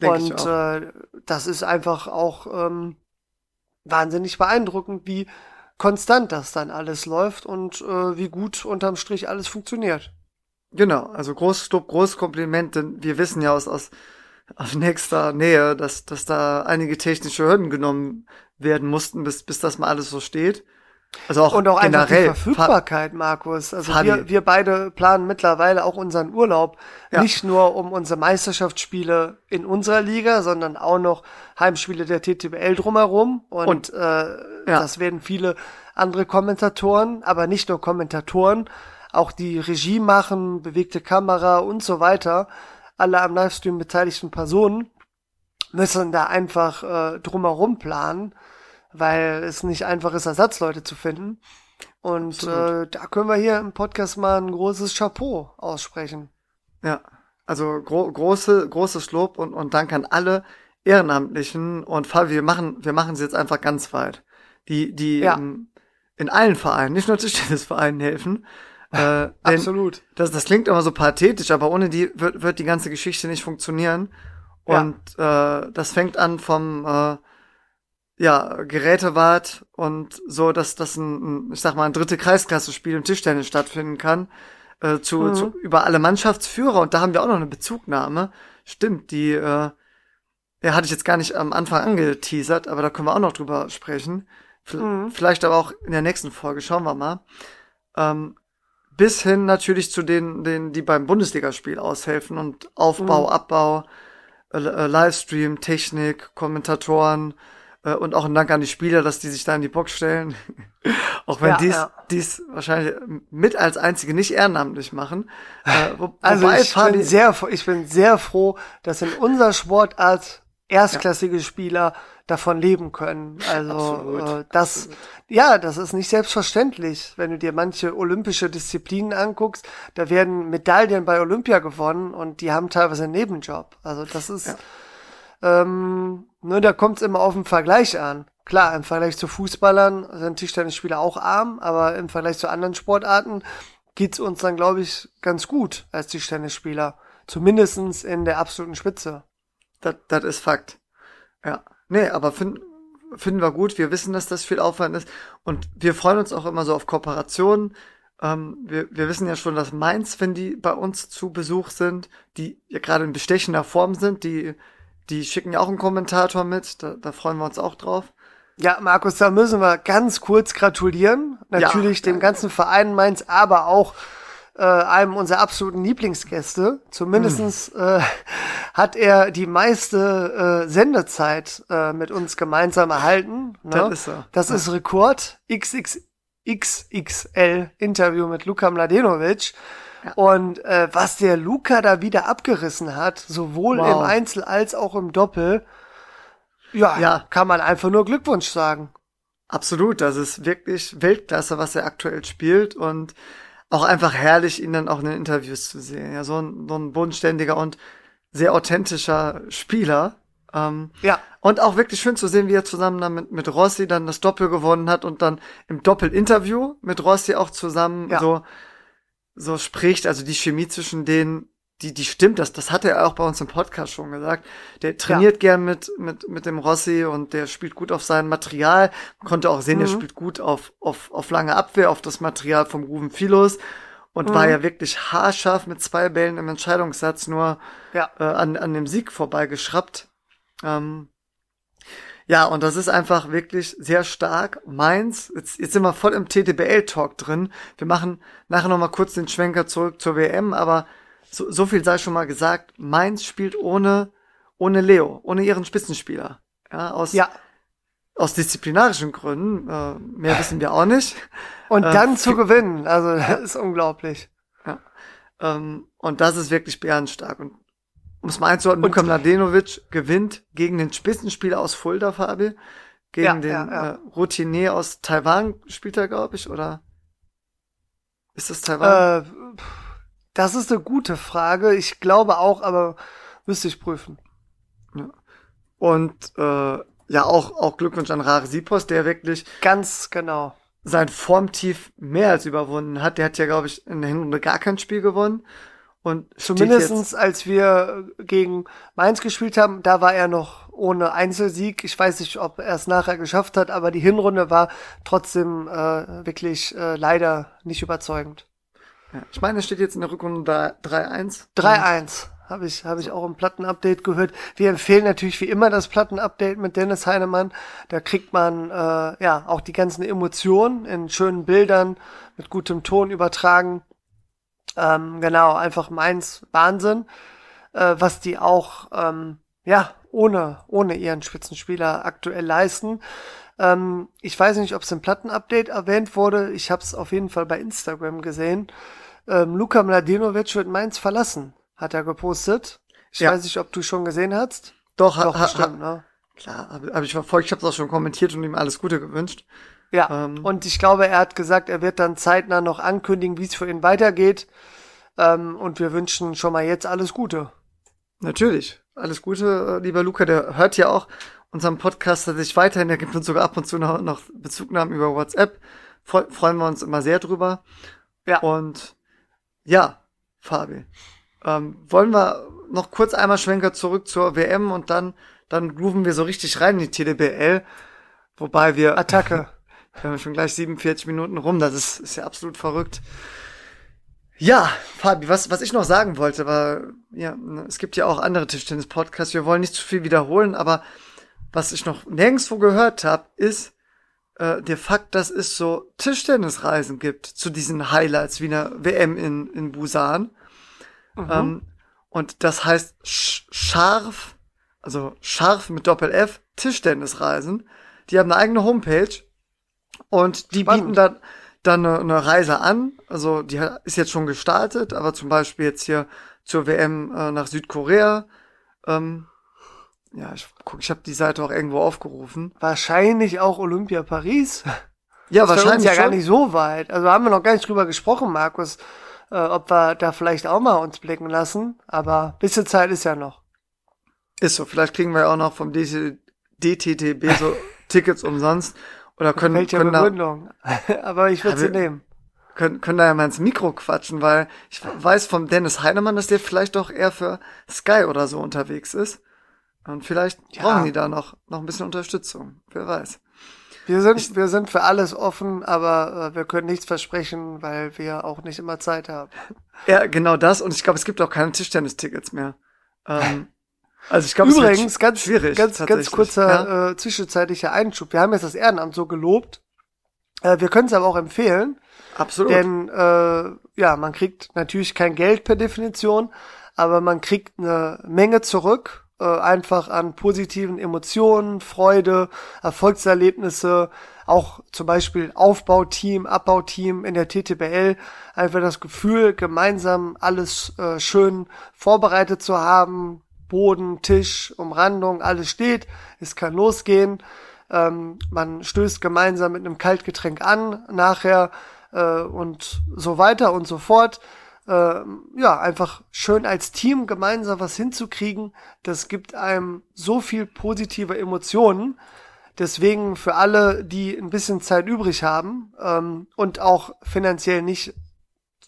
Speaker 2: Denk Und äh, das ist einfach auch ähm, wahnsinnig beeindruckend, wie konstant das dann alles läuft und äh, wie gut unterm Strich alles funktioniert.
Speaker 1: Genau, also großes Lob, großes Kompliment, denn wir wissen ja aus, aus auf nächster Nähe, dass, dass da einige technische Hürden genommen werden mussten, bis, bis das mal alles so steht.
Speaker 2: Also auch und auch generell einfach die Verfügbarkeit, Markus. Also wir, wir beide planen mittlerweile auch unseren Urlaub. Ja. Nicht nur um unsere Meisterschaftsspiele in unserer Liga, sondern auch noch Heimspiele der TTBL drumherum. Und, und äh, ja. das werden viele andere Kommentatoren, aber nicht nur Kommentatoren, auch die Regie machen, bewegte Kamera und so weiter alle am Livestream beteiligten Personen müssen da einfach äh, drumherum planen, weil es nicht einfach ist, Ersatzleute zu finden. Und äh, da können wir hier im Podcast mal ein großes Chapeau aussprechen.
Speaker 1: Ja, also gro große, großes Lob und, und Dank an alle Ehrenamtlichen und Fabi, wir machen, wir machen sie jetzt einfach ganz weit. Die, die ja. in, in allen Vereinen, nicht nur Tischtennisvereinen helfen,
Speaker 2: äh, Absolut.
Speaker 1: Das, das klingt immer so pathetisch, aber ohne die wird, wird die ganze Geschichte nicht funktionieren. Und ja. äh, das fängt an vom äh, ja, Gerätewart und so, dass das ein, ich sag mal, ein dritte Kreisklasse-Spiel im Tischtennis stattfinden kann. Äh, zu, mhm. zu über alle Mannschaftsführer und da haben wir auch noch eine Bezugnahme. Stimmt, die äh, ja, hatte ich jetzt gar nicht am Anfang angeteasert, aber da können wir auch noch drüber sprechen. V mhm. Vielleicht aber auch in der nächsten Folge, schauen wir mal. Ähm, bis hin natürlich zu denen, denen die beim Bundesligaspiel aushelfen und Aufbau, mhm. Abbau, äh, äh, Livestream, Technik, Kommentatoren äh, und auch ein Dank an die Spieler, dass die sich da in die Box stellen. auch wenn ja, dies, ja. dies wahrscheinlich mit als einzige nicht ehrenamtlich machen.
Speaker 2: Äh, wo, also ich bin, sehr, ich bin sehr froh, dass in unserer Sportart erstklassige ja. Spieler davon leben können. Also äh, das, absolut. ja, das ist nicht selbstverständlich. Wenn du dir manche olympische Disziplinen anguckst, da werden Medaillen bei Olympia gewonnen und die haben teilweise einen Nebenjob. Also das ist, ja. ähm, nur da kommt es immer auf den Vergleich an. Klar, im Vergleich zu Fußballern sind Tischtennisspieler auch arm, aber im Vergleich zu anderen Sportarten geht's uns dann, glaube ich, ganz gut als Tischtennisspieler. Zumindestens in der absoluten Spitze.
Speaker 1: Das ist Fakt. Ja. Nee, aber finden finden wir gut. Wir wissen, dass das viel Aufwand ist. Und wir freuen uns auch immer so auf Kooperationen. Ähm, wir, wir wissen ja schon, dass Mainz, wenn die bei uns zu Besuch sind, die ja gerade in bestechender Form sind, die, die schicken ja auch einen Kommentator mit. Da, da freuen wir uns auch drauf.
Speaker 2: Ja, Markus, da müssen wir ganz kurz gratulieren. Natürlich ja, dem ganzen Verein Mainz, aber auch äh, einem unserer absoluten Lieblingsgäste. Zumindestens hm. äh, hat er die meiste äh, Sendezeit äh, mit uns gemeinsam erhalten. Ne? Das ist so. Das ja. ist Rekord. XXXL Interview mit Luka Mladenovic. Ja. Und äh, was der Luca da wieder abgerissen hat, sowohl wow. im Einzel als auch im Doppel, ja, ja, kann man einfach nur Glückwunsch sagen.
Speaker 1: Absolut, das ist wirklich Weltklasse, was er aktuell spielt und auch einfach herrlich, ihn dann auch in den Interviews zu sehen. Ja, so ein, so ein bodenständiger und sehr authentischer Spieler. Ähm, ja. Und auch wirklich schön zu sehen, wie er zusammen dann mit, mit Rossi dann das Doppel gewonnen hat und dann im Doppelinterview mit Rossi auch zusammen ja. so, so spricht. Also die Chemie zwischen denen die, die stimmt, das, das hat er auch bei uns im Podcast schon gesagt. Der trainiert ja. gern mit, mit, mit dem Rossi und der spielt gut auf sein Material. Man konnte auch sehen, mhm. er spielt gut auf, auf, auf lange Abwehr, auf das Material vom Ruben Philos und mhm. war ja wirklich haarscharf mit zwei Bällen im Entscheidungssatz nur ja. äh, an, an dem Sieg vorbeigeschraubt. Ähm, ja, und das ist einfach wirklich sehr stark. Mainz, jetzt, jetzt sind wir voll im TTBL-Talk drin. Wir machen nachher nochmal kurz den Schwenker zurück zur WM, aber so, so viel sei schon mal gesagt. Mainz spielt ohne, ohne Leo, ohne ihren Spitzenspieler. Ja, aus,
Speaker 2: Ja.
Speaker 1: aus disziplinarischen Gründen. Äh, mehr wissen wir auch nicht.
Speaker 2: Und
Speaker 1: Äh,
Speaker 2: dann zu gewinnen, also das ist unglaublich.
Speaker 1: Ähm, und das ist wirklich bärenstark. Und um es mal einzuordnen, Luka Mladenovic gewinnt gegen den Spitzenspieler aus Fulda, Fabi. Gegen
Speaker 2: Ja,
Speaker 1: den
Speaker 2: ja, ja.
Speaker 1: Äh, Routinier aus Taiwan spielt er, glaube ich, oder? Ist das Taiwan?
Speaker 2: Äh, das ist eine gute Frage. Ich glaube auch, aber müsste ich prüfen.
Speaker 1: Und äh, ja, auch, auch Glückwunsch an Rare Sipos, der wirklich
Speaker 2: Ganz genau.
Speaker 1: sein Formtief mehr als überwunden hat. Der hat ja, glaube ich, in der Hinrunde gar kein Spiel gewonnen. Und
Speaker 2: Zumindestens als wir gegen Mainz gespielt haben, da war er noch ohne Einzelsieg. Ich weiß nicht, ob er es nachher geschafft hat, aber die Hinrunde war trotzdem äh, wirklich äh, leider nicht überzeugend.
Speaker 1: Ja, ich meine, er steht jetzt in der Rückrunde da 3-1.
Speaker 2: 3-1 habe ich, habe ich auch im Plattenupdate gehört. Wir empfehlen natürlich wie immer das Plattenupdate mit Dennis Heinemann. Da kriegt man äh, ja auch die ganzen Emotionen in schönen Bildern mit gutem Ton übertragen. Ähm, genau, einfach meins Wahnsinn, äh, was die auch ähm, ja ohne ohne ihren Spitzenspieler aktuell leisten. Ähm, ich weiß nicht, ob es im Plattenupdate erwähnt wurde. Ich habe es auf jeden Fall bei Instagram gesehen. Ähm, Luka Mladenovic wird Mainz verlassen, hat er gepostet. Ich
Speaker 1: Ja.
Speaker 2: weiß nicht, ob du schon gesehen hast.
Speaker 1: Doch, ha,
Speaker 2: Doch,
Speaker 1: ha,
Speaker 2: bestimmt, ne?
Speaker 1: Klar, habe hab ich verfolgt, ich habe es auch schon kommentiert und ihm alles Gute gewünscht.
Speaker 2: Ja,
Speaker 1: Ähm.
Speaker 2: und ich glaube, er hat gesagt, er wird dann zeitnah noch ankündigen, wie es für ihn weitergeht. Ähm, und wir wünschen schon mal jetzt alles Gute.
Speaker 1: Natürlich. Alles Gute, äh, lieber Luca. Der hört ja auch unseren Podcast sich weiterhin. Der gibt uns sogar ab und zu noch, noch Bezugnahmen über WhatsApp. Freu, freuen wir uns immer sehr drüber.
Speaker 2: Ja.
Speaker 1: Und ja, Fabi. Ähm, wollen wir noch kurz einmal Schwenker zurück zur WM und dann, dann grooven wir so richtig rein in die TDBL. Wobei wir,
Speaker 2: Attacke.
Speaker 1: wir haben schon gleich 47 Minuten rum. Das ist, ist ja absolut verrückt. Ja, Fabi, was, was ich noch sagen wollte, war, ja, es gibt ja auch andere Tischtennis-Podcasts, wir wollen nicht zu viel wiederholen, aber was ich noch nirgendwo gehört habe, ist äh, der Fakt, dass es so Tischtennisreisen gibt zu diesen Highlights wie einer WM in, in Busan. Ähm, und das heißt sch scharf, also scharf mit Doppel-F, Tischtennisreisen. Die haben eine eigene Homepage und die
Speaker 2: Spannend.
Speaker 1: bieten dann dann eine, eine Reise an. Also die ist jetzt schon gestartet, aber zum Beispiel jetzt hier zur WM äh, nach Südkorea. Ähm, ja, ich guck, ich habe die Seite auch irgendwo aufgerufen.
Speaker 2: Wahrscheinlich auch Olympia Paris.
Speaker 1: Ja,
Speaker 2: Das
Speaker 1: wahrscheinlich
Speaker 2: ja gar nicht so weit. Also haben wir noch gar nicht drüber gesprochen, Markus, äh, ob wir da vielleicht auch mal uns blicken lassen. Aber bisschen Zeit ist ja noch.
Speaker 1: Ist so. Vielleicht kriegen wir ja auch noch vom DC, DTTB so Tickets umsonst oder können
Speaker 2: Welche
Speaker 1: können da,
Speaker 2: Begründung. Aber ich würde sie nehmen.
Speaker 1: können, können da ja mal ins Mikro quatschen, weil ich weiß vom Dennis Heinemann, dass der vielleicht doch eher für Sky oder so unterwegs ist. Und vielleicht
Speaker 2: Ja.
Speaker 1: brauchen die da noch, noch ein bisschen Unterstützung. Wer weiß.
Speaker 2: Wir sind, wir sind für alles offen, aber äh, wir können nichts versprechen, weil wir auch nicht immer Zeit haben.
Speaker 1: Ja, genau das. Und ich glaube, es gibt auch keine Tischtennis-Tickets mehr. Ähm, also ich glaube,
Speaker 2: Übrigens, ganz,
Speaker 1: schwierig.
Speaker 2: ganz, ganz kurzer
Speaker 1: Ja?
Speaker 2: äh, zwischenzeitlicher Einschub. Wir haben jetzt das Ehrenamt so gelobt. Äh, wir können es aber auch empfehlen,
Speaker 1: Absolut.
Speaker 2: denn äh, ja, man kriegt natürlich kein Geld per Definition, aber man kriegt eine Menge zurück, äh, einfach an positiven Emotionen, Freude, Erfolgserlebnisse, auch zum Beispiel Aufbauteam, Abbauteam in der TTBL, einfach das Gefühl, gemeinsam alles äh, schön vorbereitet zu haben, Boden, Tisch, Umrandung, alles steht, es kann losgehen. Ähm, man stößt gemeinsam mit einem Kaltgetränk an, nachher äh, und so weiter und so fort. Äh, ja, einfach schön als Team gemeinsam was hinzukriegen, das gibt einem so viel positive Emotionen. Deswegen für alle, die ein bisschen Zeit übrig haben ähm, und auch finanziell nicht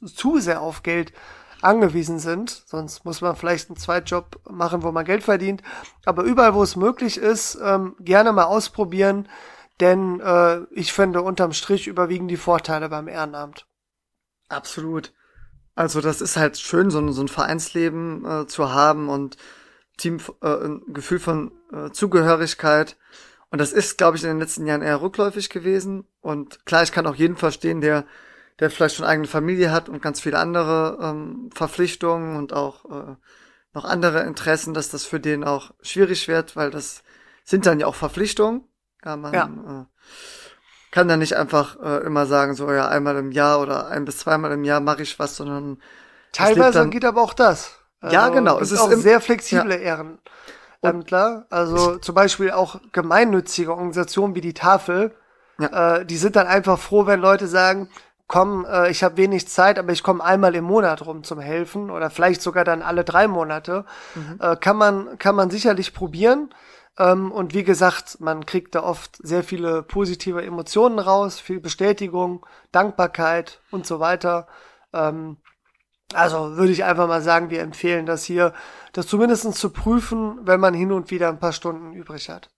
Speaker 2: zu sehr auf Geld angewiesen sind, sonst muss man vielleicht einen Zweitjob machen, wo man Geld verdient. Aber überall, wo es möglich ist, ähm, gerne mal ausprobieren, denn äh, ich finde unterm Strich überwiegen die Vorteile beim Ehrenamt.
Speaker 1: Absolut. Also das ist halt schön, so, ein- so ein Vereinsleben äh, zu haben und Team, äh, ein Gefühl von äh, Zugehörigkeit. Und das ist, glaube ich, in den letzten Jahren eher rückläufig gewesen. Und klar, ich kann auch jeden verstehen, der, der vielleicht schon eigene Familie hat und ganz viele andere ähm, Verpflichtungen und auch äh, noch andere Interessen, dass das für den auch schwierig wird, weil das sind dann ja auch Verpflichtungen. Ja, man ja. Äh, kann dann nicht einfach äh, immer sagen, so ja, einmal im Jahr oder ein bis zweimal im Jahr mache ich was, sondern
Speaker 2: teilweise dann, geht aber auch das.
Speaker 1: Also, ja, genau.
Speaker 2: Es ist auch sehr flexible ja. Ehrenämtler. Also zum Beispiel auch gemeinnützige Organisationen wie die Tafel. Ja. Äh, die sind dann einfach froh, wenn Leute sagen, komm, äh, ich habe wenig Zeit, aber ich komme einmal im Monat rum zum Helfen oder vielleicht sogar dann alle drei Monate. Mhm. Äh, kann man kann man sicherlich probieren. Ähm, und wie gesagt, man kriegt da oft sehr viele positive Emotionen raus, viel Bestätigung, Dankbarkeit und so weiter. Ähm, also würde ich einfach mal sagen, wir empfehlen das hier, das zumindest zu prüfen, wenn man hin und wieder ein paar Stunden übrig hat.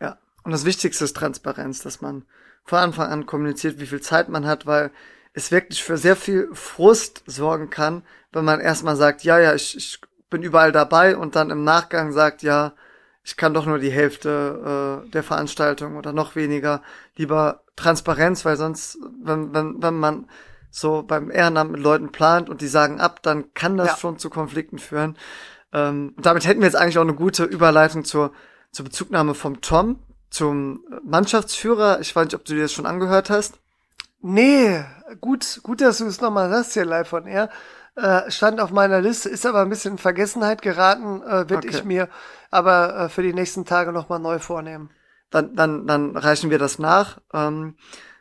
Speaker 1: Ja, und das Wichtigste ist Transparenz, dass man von Anfang an kommuniziert, wie viel Zeit man hat, weil es wirklich für sehr viel Frust sorgen kann, wenn man erstmal sagt, ja, ja, ich, ich bin überall dabei und dann im Nachgang sagt, ja, ich kann doch nur die Hälfte äh, der Veranstaltung oder noch weniger. Lieber Transparenz, weil sonst, wenn, wenn, wenn man so beim Ehrenamt mit Leuten plant und die sagen ab, dann kann das ja. schon zu Konflikten führen. Ähm, damit hätten wir jetzt eigentlich auch eine gute Überleitung zur, zur Bezugnahme vom Tom zum Mannschaftsführer. Ich weiß nicht, ob du dir das schon angehört hast.
Speaker 2: Nee, gut, gut, dass du es nochmal sagst hier live von Air. Äh, stand auf meiner Liste, ist aber ein bisschen in Vergessenheit geraten, äh, werde okay. ich mir aber äh, für die nächsten Tage nochmal neu vornehmen.
Speaker 1: Dann, dann, dann reichen wir das nach. Ähm,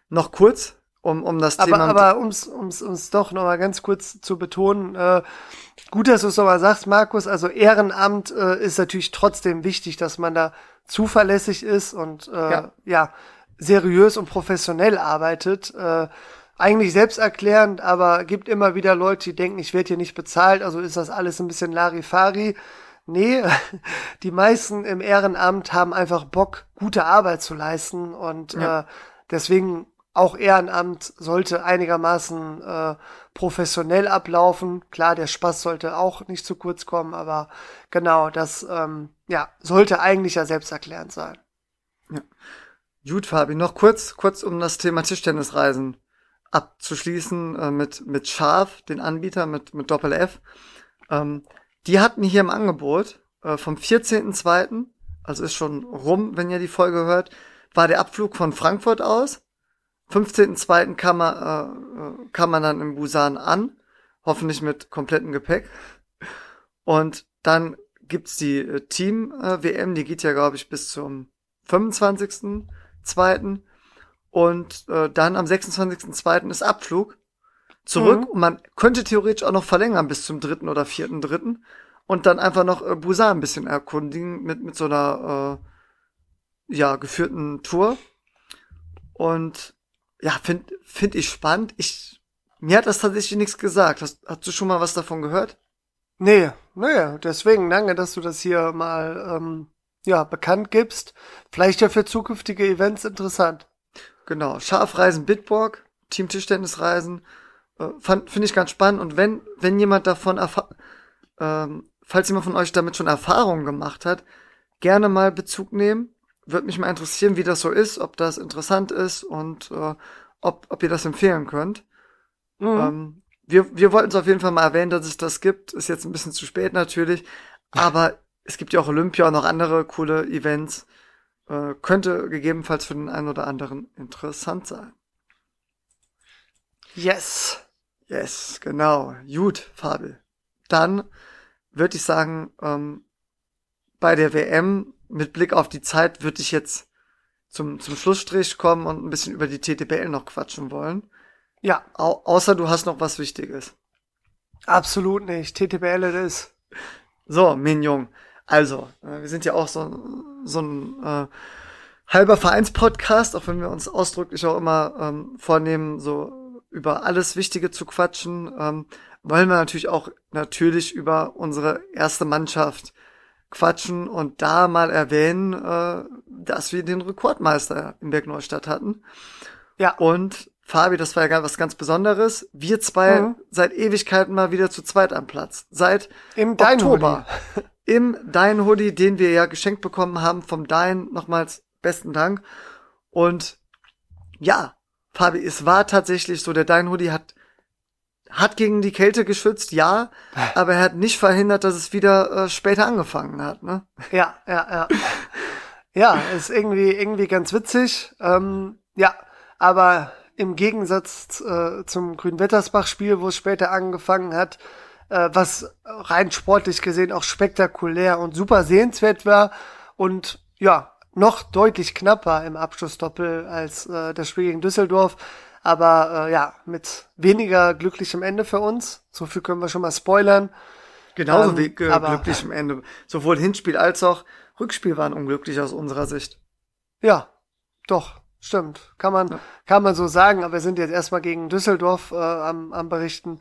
Speaker 1: noch kurz, um, um das
Speaker 2: aber,
Speaker 1: Thema.
Speaker 2: Aber ums, ums, ums doch nochmal ganz kurz zu betonen, äh, gut, dass du es nochmal sagst, Markus, also Ehrenamt äh, ist natürlich trotzdem wichtig, dass man da zuverlässig ist und äh, ja. ja seriös und professionell arbeitet. Äh, eigentlich selbsterklärend, aber gibt immer wieder Leute, die denken, ich werde hier nicht bezahlt, also ist das alles ein bisschen Larifari. Nee, die meisten im Ehrenamt haben einfach Bock, gute Arbeit zu leisten und ja. äh, deswegen auch Ehrenamt sollte einigermaßen äh, professionell ablaufen. Klar, der Spaß sollte auch nicht zu kurz kommen, aber genau, das ähm, ja, sollte eigentlich ja selbsterklärend sein.
Speaker 1: Ja. Gut, Fabi, noch kurz, kurz um das Thema Tischtennisreisen abzuschließen äh, mit, mit Scharf, den Anbieter, mit, mit Doppel F. Ähm, die hatten hier im Angebot äh, vom 14.02., also ist schon rum, wenn ihr die Folge hört, war der Abflug von Frankfurt aus 15.02. kam man, äh, kam man dann in Busan an, hoffentlich mit komplettem Gepäck. Und dann gibt's die äh, Team-WM, äh, die geht ja, glaube ich, bis zum 25.02. Und äh, dann am 26.02. ist Abflug zurück. Mhm. Und man könnte theoretisch auch noch verlängern bis zum 3. oder 4.3. Und dann einfach noch äh, Busan ein bisschen erkundigen mit, mit so einer äh, ja, geführten Tour. Und ja, finde find ich spannend. Ich, mir hat das tatsächlich nichts gesagt. Hast, hast du schon mal was davon gehört?
Speaker 2: Nee, naja, deswegen danke, dass du das hier mal ähm, ja, bekannt gibst. Vielleicht ja für zukünftige Events interessant.
Speaker 1: Genau, Schafreisen Bitburg, Team Tischtennisreisen, äh, finde ich ganz spannend. Und wenn, wenn jemand davon, ähm, falls jemand von euch damit schon Erfahrungen gemacht hat, gerne mal Bezug nehmen würde mich mal interessieren, wie das so ist, ob das interessant ist und äh, ob, ob ihr das empfehlen könnt. Mhm. Ähm, wir, wir wollten es auf jeden Fall mal erwähnen, dass es das gibt. Ist jetzt ein bisschen zu spät natürlich, aber es gibt ja auch Olympia und noch andere coole Events. Äh, könnte gegebenenfalls für den einen oder anderen interessant sein.
Speaker 2: Yes.
Speaker 1: Yes, genau. Gut, Fabel. Dann würde ich sagen, ähm, bei der WM mit Blick auf die Zeit würde ich jetzt zum, zum Schlussstrich kommen und ein bisschen über die TTBL noch quatschen wollen. Ja. Au außer du hast noch was Wichtiges.
Speaker 2: Absolut nicht. TTBL ist.
Speaker 1: So, Minjung. Also, äh, wir sind ja auch so, so ein äh, halber Vereinspodcast, auch wenn wir uns ausdrücklich auch immer ähm, vornehmen, so über alles Wichtige zu quatschen, ähm, wollen wir natürlich auch natürlich über unsere erste Mannschaft quatschen und da mal erwähnen, äh, dass wir den Rekordmeister in Bergneustadt hatten. Ja. Und Fabi, das war ja was ganz Besonderes. Wir zwei mhm. seit Ewigkeiten mal wieder zu zweit am Platz. Seit Im Oktober. im Dein Hoodie, den wir ja geschenkt bekommen haben vom Dein. Nochmals besten Dank. Und ja, Fabi, es war tatsächlich so, der Dein Hoodie hat hat gegen die Kälte geschützt, ja, aber er hat nicht verhindert, dass es wieder äh, später angefangen hat, ne?
Speaker 2: Ja, ja, ja. ja, ist irgendwie irgendwie ganz witzig. Ähm, ja, aber im Gegensatz äh, zum Grünwettersbach-Spiel, wo es später angefangen hat, äh, was rein sportlich gesehen auch spektakulär und super sehenswert war und ja, noch deutlich knapper im Abschlussdoppel als äh, das Spiel gegen Düsseldorf. Aber äh, ja, mit weniger glücklichem Ende für uns. So viel können wir schon mal spoilern.
Speaker 1: Genauso ähm, wie äh, glücklichem Ende. Sowohl Hinspiel als auch Rückspiel waren unglücklich aus unserer Sicht.
Speaker 2: Ja, doch, stimmt. Kann man, ja. kann man so sagen. Aber wir sind jetzt erstmal gegen Düsseldorf äh, am, am Berichten.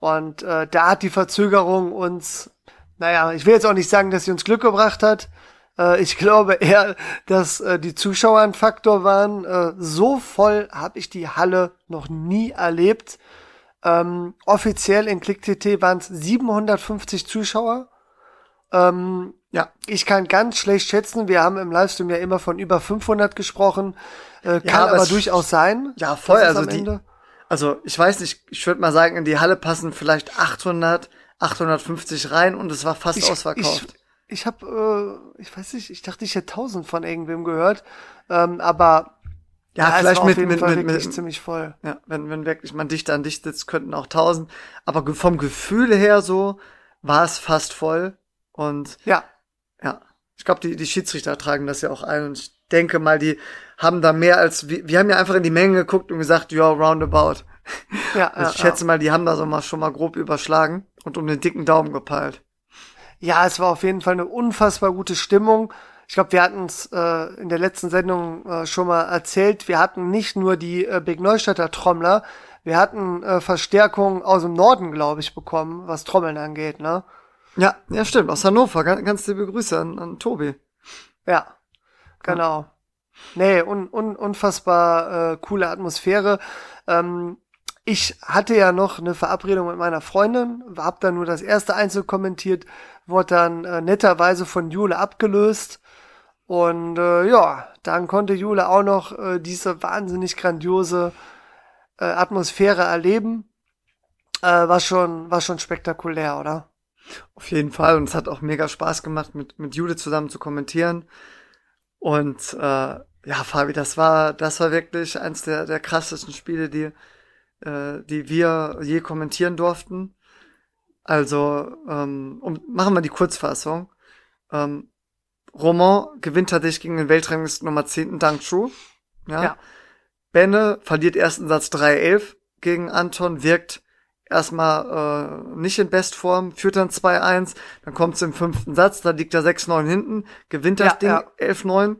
Speaker 2: Und äh, da hat die Verzögerung uns, naja, ich will jetzt auch nicht sagen, dass sie uns Glück gebracht hat. Äh, ich glaube eher, dass äh, die Zuschauer ein Faktor waren. Äh, so voll habe ich die Halle noch nie erlebt. Ähm, offiziell in ClickTT waren es 750 Zuschauer. Ähm, ja, ich kann ganz schlecht schätzen. Wir haben im Livestream ja immer von über 500 gesprochen. Äh, kann ja, aber, aber durchaus sein.
Speaker 1: Ja, voll. Also die, Ende. Also ich weiß nicht. Ich würde mal sagen, in die Halle passen vielleicht 800, 850 rein und es war fast ich, ausverkauft.
Speaker 2: Ich, ich habe, äh, ich weiß nicht, ich dachte, ich hätte tausend von irgendwem gehört, ähm, aber
Speaker 1: ja, ja vielleicht mit, mit, mit,
Speaker 2: mit, ziemlich voll.
Speaker 1: Ja, wenn, wenn wirklich man dicht an dicht sitzt, könnten auch tausend. Aber vom Gefühl her so war es fast voll. Und
Speaker 2: ja,
Speaker 1: ja, ich glaube, die, die Schiedsrichter tragen das ja auch ein. Und ich denke mal, die haben da mehr als wir, wir haben ja einfach in die Menge geguckt und gesagt, ja, roundabout. Ja, also ich ja, schätze ja. mal, die haben da so mal schon mal grob überschlagen und um den dicken Daumen gepeilt.
Speaker 2: Ja, es war auf jeden Fall eine unfassbar gute Stimmung. Ich glaube, wir hatten es äh, in der letzten Sendung äh, schon mal erzählt. Wir hatten nicht nur die äh, Big Neustädter Trommler, wir hatten äh, Verstärkung aus dem Norden, glaube ich, bekommen, was Trommeln angeht, ne?
Speaker 1: Ja, ja, stimmt. Aus Hannover. Ganz, ganz liebe Grüße an, an Tobi.
Speaker 2: Ja, genau. Nee, un, un, unfassbar äh, coole Atmosphäre. Ähm, ich hatte ja noch eine Verabredung mit meiner Freundin, hab dann nur das erste Einzel kommentiert, wurde dann äh, netterweise von Jule abgelöst. Und äh, ja, dann konnte Jule auch noch äh, diese wahnsinnig grandiose äh, Atmosphäre erleben. Äh, war schon, war schon spektakulär, oder?
Speaker 1: Auf jeden Fall. Und es hat auch mega Spaß gemacht, mit, mit Jule zusammen zu kommentieren. Und äh, ja, Fabi, das war, das war wirklich eins der, der krassesten Spiele, die, äh, die wir je kommentieren durften. Also, ähm, um, machen wir die Kurzfassung. Ähm, Roman gewinnt tatsächlich gegen den Weltranglisten Nummer 10. Dank Chu. Ja. ja. Benne verliert ersten Satz 3-11 gegen Anton, wirkt erstmal äh, nicht in Bestform, führt dann 2-1, dann kommt es im fünften Satz, da liegt er 6-9 hinten, gewinnt das ja, Ding ja. 11-9.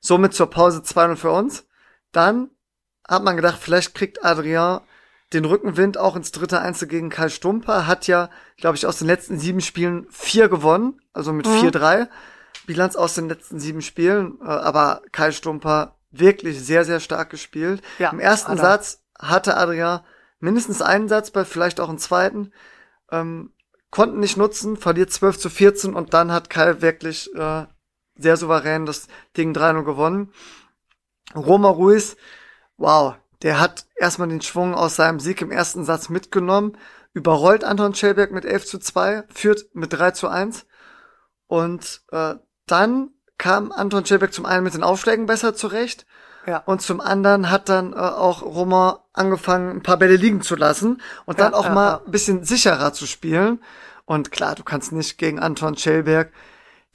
Speaker 1: Somit zur Pause 2-0 für uns. Dann hat man gedacht, vielleicht kriegt Adrien den Rückenwind auch ins dritte Einzel gegen Karl Stumper. Hat ja, glaube ich, aus den letzten sieben Spielen vier gewonnen, also mit mhm. 4-3. Bilanz aus den letzten sieben Spielen. Äh, aber Karl Stumper wirklich sehr, sehr stark gespielt. Ja, Im ersten Adrian. Satz hatte Adrian mindestens einen Satz, bei vielleicht auch einen zweiten. Ähm, konnten nicht nutzen, verliert 12 zu 14 und dann hat Kai wirklich äh, sehr souverän das Ding 3-0 gewonnen. Roma Ruiz wow, der hat erstmal den Schwung aus seinem Sieg im ersten Satz mitgenommen, überrollt Anton Schellberg mit 11 zu 2, führt mit 3 zu 1 und äh, dann kam Anton Schellberg zum einen mit den Aufschlägen besser zurecht ja. und zum anderen hat dann äh, auch Roman angefangen, ein paar Bälle liegen zu lassen und dann ja, auch ja, mal ein bisschen sicherer zu spielen. Und klar, du kannst nicht gegen Anton Schellberg,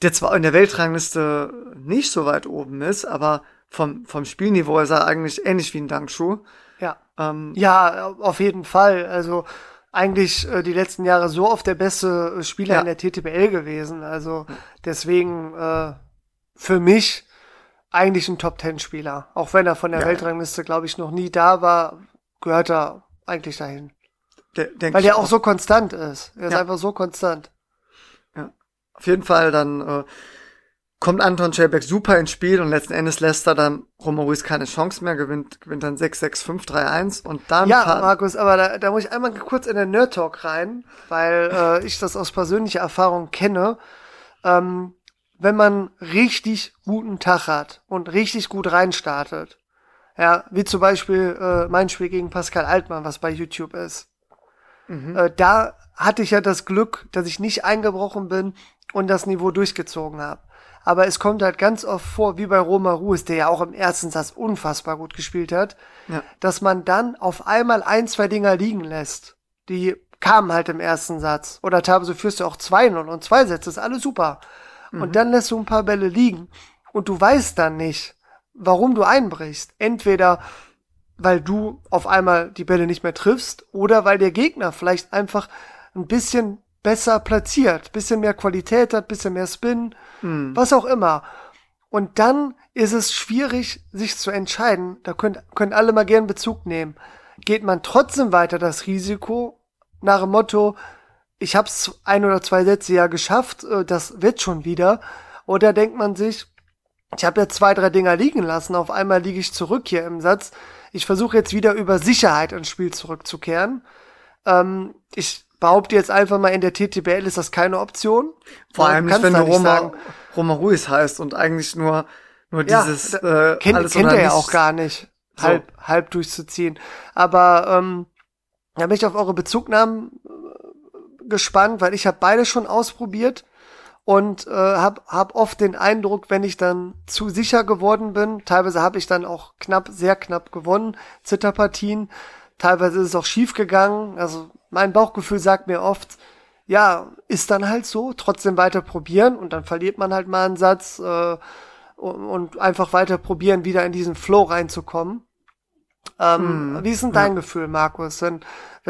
Speaker 1: der zwar in der Weltrangliste nicht so weit oben ist, aber vom, vom Spielniveau ist er eigentlich ähnlich wie ein Dankschuh.
Speaker 2: Ja. Ähm, ja, auf jeden Fall. Also eigentlich äh, die letzten Jahre so oft der beste Spieler in der TTBL gewesen. Also deswegen äh, für mich eigentlich ein Top Ten Spieler. Auch wenn er von der ja. Weltrangliste, glaube ich, noch nie da war, gehört er eigentlich dahin. De Weil der auch, auch so konstant ist. Er ist einfach so konstant.
Speaker 1: Ja. Auf jeden Fall dann äh, kommt Anton Schelbeck super ins Spiel und letzten Endes lässt er dann Romo Ruiz keine Chance mehr, gewinnt, gewinnt dann 6-6-5-3-1 und dann.
Speaker 2: Ja, Markus, aber da, da muss ich einmal kurz in den Nerd Talk rein, weil äh, ich das aus persönlicher Erfahrung kenne. Ähm, wenn man richtig guten Tag hat und richtig gut reinstartet, ja, wie zum Beispiel äh, mein Spiel gegen Pascal Altmann, was bei YouTube ist. Mhm. Äh, da hatte ich ja das Glück, dass ich nicht eingebrochen bin und das Niveau durchgezogen habe. Aber es kommt halt ganz oft vor, wie bei Roma Ruiz, der ja auch im ersten Satz unfassbar gut gespielt hat, ja. dass man dann auf einmal ein, zwei Dinger liegen lässt. Die kamen halt im ersten Satz. Oder teilweise führst du auch 2-0 und zwei Sätze, ist alles super. Mhm. Und dann lässt du ein paar Bälle liegen. Und du weißt dann nicht, warum du einbrichst. Entweder weil du auf einmal die Bälle nicht mehr triffst oder weil der Gegner vielleicht einfach ein bisschen besser platziert, bisschen mehr Qualität hat, bisschen mehr Spin, mhm. was auch immer. Und dann ist es schwierig, sich zu entscheiden. Da können, können alle mal gern Bezug nehmen. Geht man trotzdem weiter das Risiko nach dem Motto, ich hab's ein oder zwei Sätze ja geschafft, äh, das wird schon wieder. Oder denkt man sich, ich habe ja zwei, drei Dinger liegen lassen, auf einmal liege ich zurück hier im Satz. Ich versuche jetzt wieder über Sicherheit ins Spiel zurückzukehren. Ähm, ich behaupte jetzt einfach mal, in der TTBL ist das keine Option.
Speaker 1: Vor allem nicht, wenn du Roma, Roma Ruiz heißt und eigentlich nur, nur dieses
Speaker 2: ja, äh, kennt, kennt er ja auch gar nicht, so. halb, halb durchzuziehen. Aber ähm, da bin ich auf eure Bezugnahmen gespannt, weil ich habe beide schon ausprobiert und äh, habe hab oft den Eindruck, wenn ich dann zu sicher geworden bin, teilweise habe ich dann auch knapp, sehr knapp gewonnen, Zitterpartien, teilweise ist es auch schief gegangen, also mein Bauchgefühl sagt mir oft, ja, ist dann halt so, trotzdem weiter probieren und dann verliert man halt mal einen Satz äh, und einfach weiter probieren, wieder in diesen Flow reinzukommen. Ähm, hm, wie ist denn dein ja. Gefühl, Markus? Wenn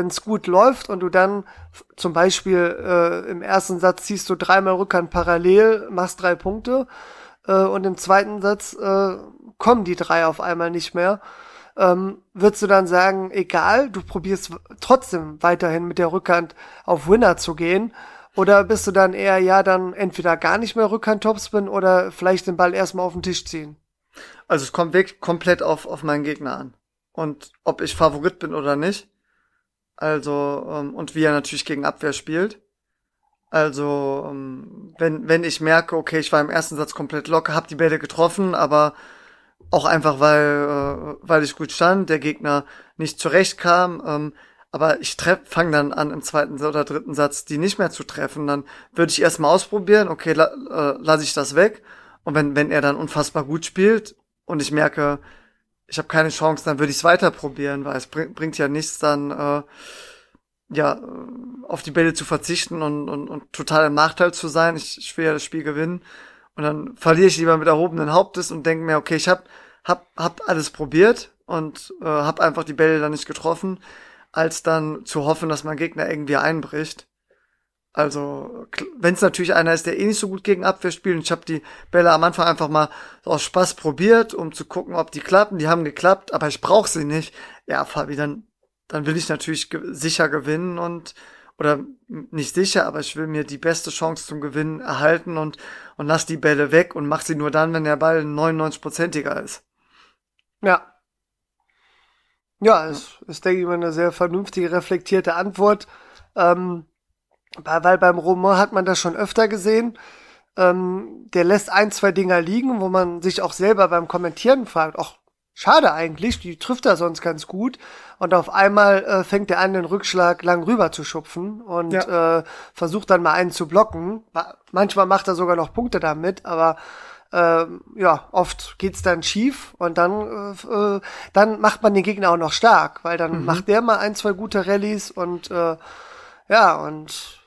Speaker 2: es gut läuft und du dann zum Beispiel äh, im ersten Satz ziehst du dreimal Rückhand parallel, machst drei Punkte äh, und im zweiten Satz äh, kommen die drei auf einmal nicht mehr, ähm, würdest du dann sagen, egal, du probierst trotzdem weiterhin mit der Rückhand auf Winner zu gehen? Oder bist du dann eher, ja, dann entweder gar nicht mehr Rückhand Topspin oder vielleicht den Ball erstmal auf den Tisch ziehen?
Speaker 1: Also es kommt wirklich komplett auf, auf meinen Gegner an und ob ich Favorit bin oder nicht. Also, ähm, und wie er natürlich gegen Abwehr spielt. Also, ähm, wenn, wenn ich merke, okay, ich war im ersten Satz komplett locker, hab die Bälle getroffen, aber auch einfach, weil, äh, weil ich gut stand, der Gegner nicht zurechtkam, ähm, aber ich fange dann an, im zweiten oder dritten Satz die nicht mehr zu treffen, dann würde ich erstmal ausprobieren, okay, la, äh, lasse ich das weg. Und wenn, wenn er dann unfassbar gut spielt und ich merke, ich habe keine Chance, dann würde ich es weiter probieren, weil es bring, bringt ja nichts, dann äh, ja auf die Bälle zu verzichten und, und, und total im Nachteil zu sein. Ich, ich will ja das Spiel gewinnen und dann verliere ich lieber mit erhobenen Hauptes und denke mir, okay, ich hab hab hab alles probiert und äh, habe einfach die Bälle dann nicht getroffen, als dann zu hoffen, dass mein Gegner irgendwie einbricht. Also, wenn es natürlich einer ist, der eh nicht so gut gegen Abwehr spielt, und ich habe die Bälle am Anfang einfach mal aus Spaß probiert, um zu gucken, ob die klappen. Die haben geklappt, aber ich brauche sie nicht. Ja, Fabi, dann, dann will ich natürlich ge sicher gewinnen und oder nicht sicher, aber ich will mir die beste Chance zum Gewinnen erhalten und, und lass die Bälle weg und mach sie nur dann, wenn der Ball 99-prozentiger ist.
Speaker 2: Ja. Ja, es ist, denke ich mal, eine sehr vernünftige, reflektierte Antwort. Ähm weil beim Roman hat man das schon öfter gesehen. Ähm, der lässt ein, zwei Dinger liegen, wo man sich auch selber beim Kommentieren fragt, ach, schade eigentlich, die trifft er sonst ganz gut. Und auf einmal äh, fängt er an, den Rückschlag lang rüber zu schupfen und ja. äh, versucht dann mal einen zu blocken. Manchmal macht er sogar noch Punkte damit, aber äh, ja, oft geht's dann schief und dann, äh, äh, dann macht man den Gegner auch noch stark, weil dann mhm. macht der mal ein, zwei gute Rallyes und äh, ja, und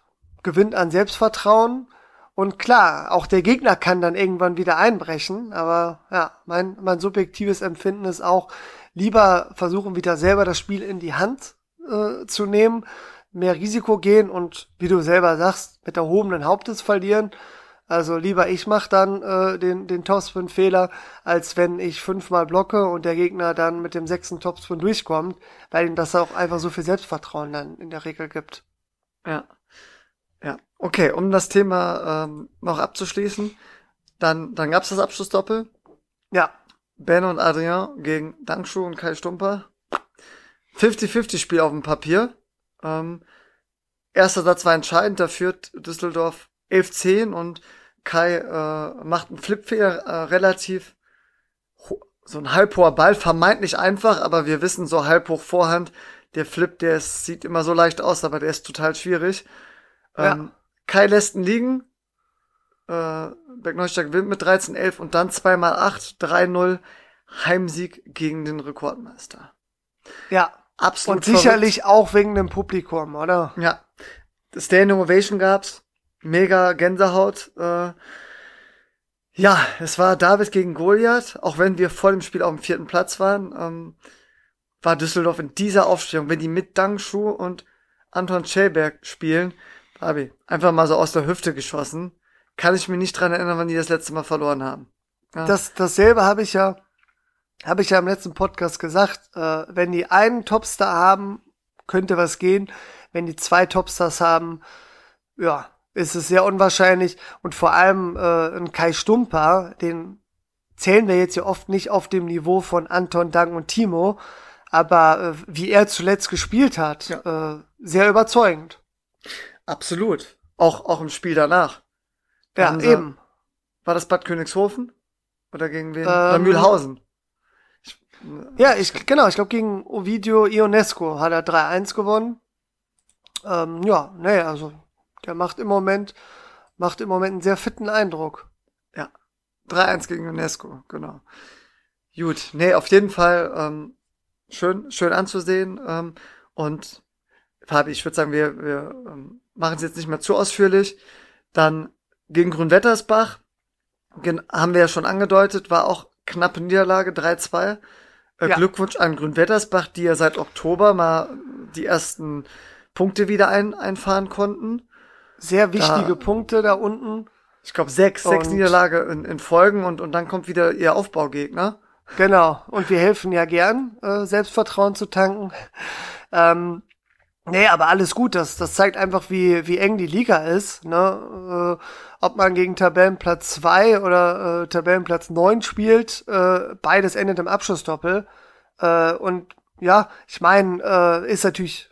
Speaker 2: gewinnt an Selbstvertrauen. Und klar, auch der Gegner kann dann irgendwann wieder einbrechen. Aber ja, mein, mein subjektives Empfinden ist auch, lieber versuchen wieder selber das Spiel in die Hand äh, zu nehmen, mehr Risiko gehen und wie du selber sagst, mit erhobenen Hauptes verlieren. Also lieber ich mach dann äh, den, den Topspin-Fehler, als wenn ich fünfmal blocke und der Gegner dann mit dem sechsten Topspin durchkommt, weil ihm das auch einfach so viel Selbstvertrauen dann in der Regel gibt.
Speaker 1: Ja. Ja, okay, um das Thema ähm, noch abzuschließen. Dann, dann gab's das Abschlussdoppel.
Speaker 2: Ja.
Speaker 1: Ben und Adrien gegen Dangshu und Kai Stumper. 50-50 Spiel auf dem Papier. Ähm, erster Satz war entscheidend, da führt Düsseldorf 11-10 und Kai äh, macht einen Flipfehler äh, relativ so ein halbhoher Ball, vermeintlich einfach, aber wir wissen, so halbhoch Vorhand, der Flip, der ist, sieht immer so leicht aus, aber der ist total schwierig.
Speaker 2: Ja.
Speaker 1: Ähm, Kai lässt ihn liegen, äh, Bergneustadt gewinnt mit 13-11 und dann 2x8, 3-0 Heimsieg gegen den Rekordmeister.
Speaker 2: Ja.
Speaker 1: Absolut
Speaker 2: Und sicherlich auch wegen dem Publikum, oder?
Speaker 1: Ja. Standing Ovation gab's. Mega Gänsehaut. Äh, ja, es war David gegen Goliath. Auch wenn wir vor dem Spiel auf dem vierten Platz waren, ähm, war Düsseldorf in dieser Aufstellung. Wenn die mit Dangschuh und Anton Schellberg spielen, Fabi, einfach mal so aus der Hüfte geschossen. Kann ich mir nicht dran erinnern, wann die das letzte Mal verloren haben. Ja.
Speaker 2: Das, dasselbe habe ich ja, habe ich ja im letzten Podcast gesagt. Äh, wenn die einen Topstar haben, könnte was gehen. Wenn die zwei Topstars haben, ja, ist es sehr unwahrscheinlich. Und vor allem äh, ein Kai Stumper, den zählen wir jetzt ja oft nicht auf dem Niveau von Anton, Dang und Timo, aber äh, wie er zuletzt gespielt hat,
Speaker 1: Ja.
Speaker 2: äh, sehr überzeugend.
Speaker 1: Absolut. Auch, auch im Spiel danach. Da
Speaker 2: Ja,
Speaker 1: haben sie-
Speaker 2: eben.
Speaker 1: War das Bad Königshofen? Oder gegen wen?
Speaker 2: Ähm,
Speaker 1: Oder Mühlhausen?
Speaker 2: Ja, ich, genau, ich glaube gegen Ovidio Ionesco hat er 3-1 gewonnen. Ähm, ja, nee, also der macht im Moment, macht im Moment einen sehr fitten Eindruck.
Speaker 1: Ja. 3-1 gegen UNESCO, genau. Gut, nee, auf jeden Fall ähm, schön, schön anzusehen. Ähm, und Fabi, ich würde sagen, wir, wir ähm, machen es jetzt nicht mehr zu ausführlich. Dann gegen Grünwettersbach, haben wir ja schon angedeutet, war auch knappe Niederlage, 3-2. Äh,
Speaker 2: Ja.
Speaker 1: Glückwunsch an Grünwettersbach, die ja seit Oktober mal die ersten Punkte wieder ein, einfahren konnten.
Speaker 2: Sehr wichtige
Speaker 1: Da-
Speaker 2: Punkte da unten.
Speaker 1: Ich glaube sechs, sechs Niederlage in, in Folgen und, und dann kommt wieder ihr Aufbaugegner.
Speaker 2: Genau. Und wir helfen ja gern, äh, Selbstvertrauen zu tanken. Ähm, nee, aber alles gut. Das, das zeigt einfach, wie, wie eng die Liga ist. Ne? Äh, ob man gegen Tabellenplatz 2 oder äh, Tabellenplatz 9 spielt, äh, beides endet im Abschlussdoppel. Äh, und ja, ich meine, äh, ist natürlich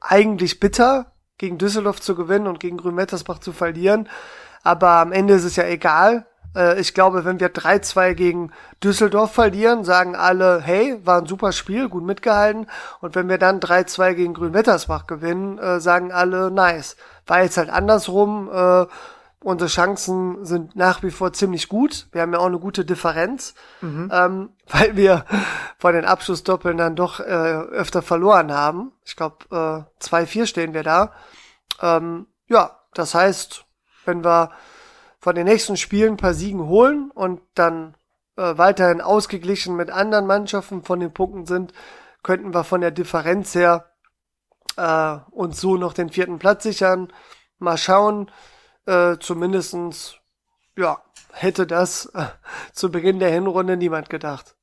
Speaker 2: eigentlich bitter, gegen Düsseldorf zu gewinnen und gegen Grünwettersbach zu verlieren. Aber am Ende ist es ja egal. Äh, ich glaube, wenn wir 3-2 gegen Düsseldorf verlieren, sagen alle, hey, war ein super Spiel, gut mitgehalten. Und wenn wir dann 3-2 gegen Grünwettersbach gewinnen, äh, sagen alle, nice. War jetzt halt andersrum. Äh, unsere Chancen sind nach wie vor ziemlich gut. Wir haben ja auch eine gute Differenz, ähm, weil wir vor den Abschlussdoppeln dann doch äh, öfter verloren haben. Ich glaube, äh, 2-4 stehen wir da. Ähm, ja, das heißt, wenn wir von den nächsten Spielen ein paar Siegen holen und dann äh, weiterhin ausgeglichen mit anderen Mannschaften von den Punkten sind, könnten wir von der Differenz her äh, uns so noch den vierten Platz sichern. Mal schauen, äh, zumindestens ja, hätte das äh, zu Beginn der Hinrunde niemand gedacht.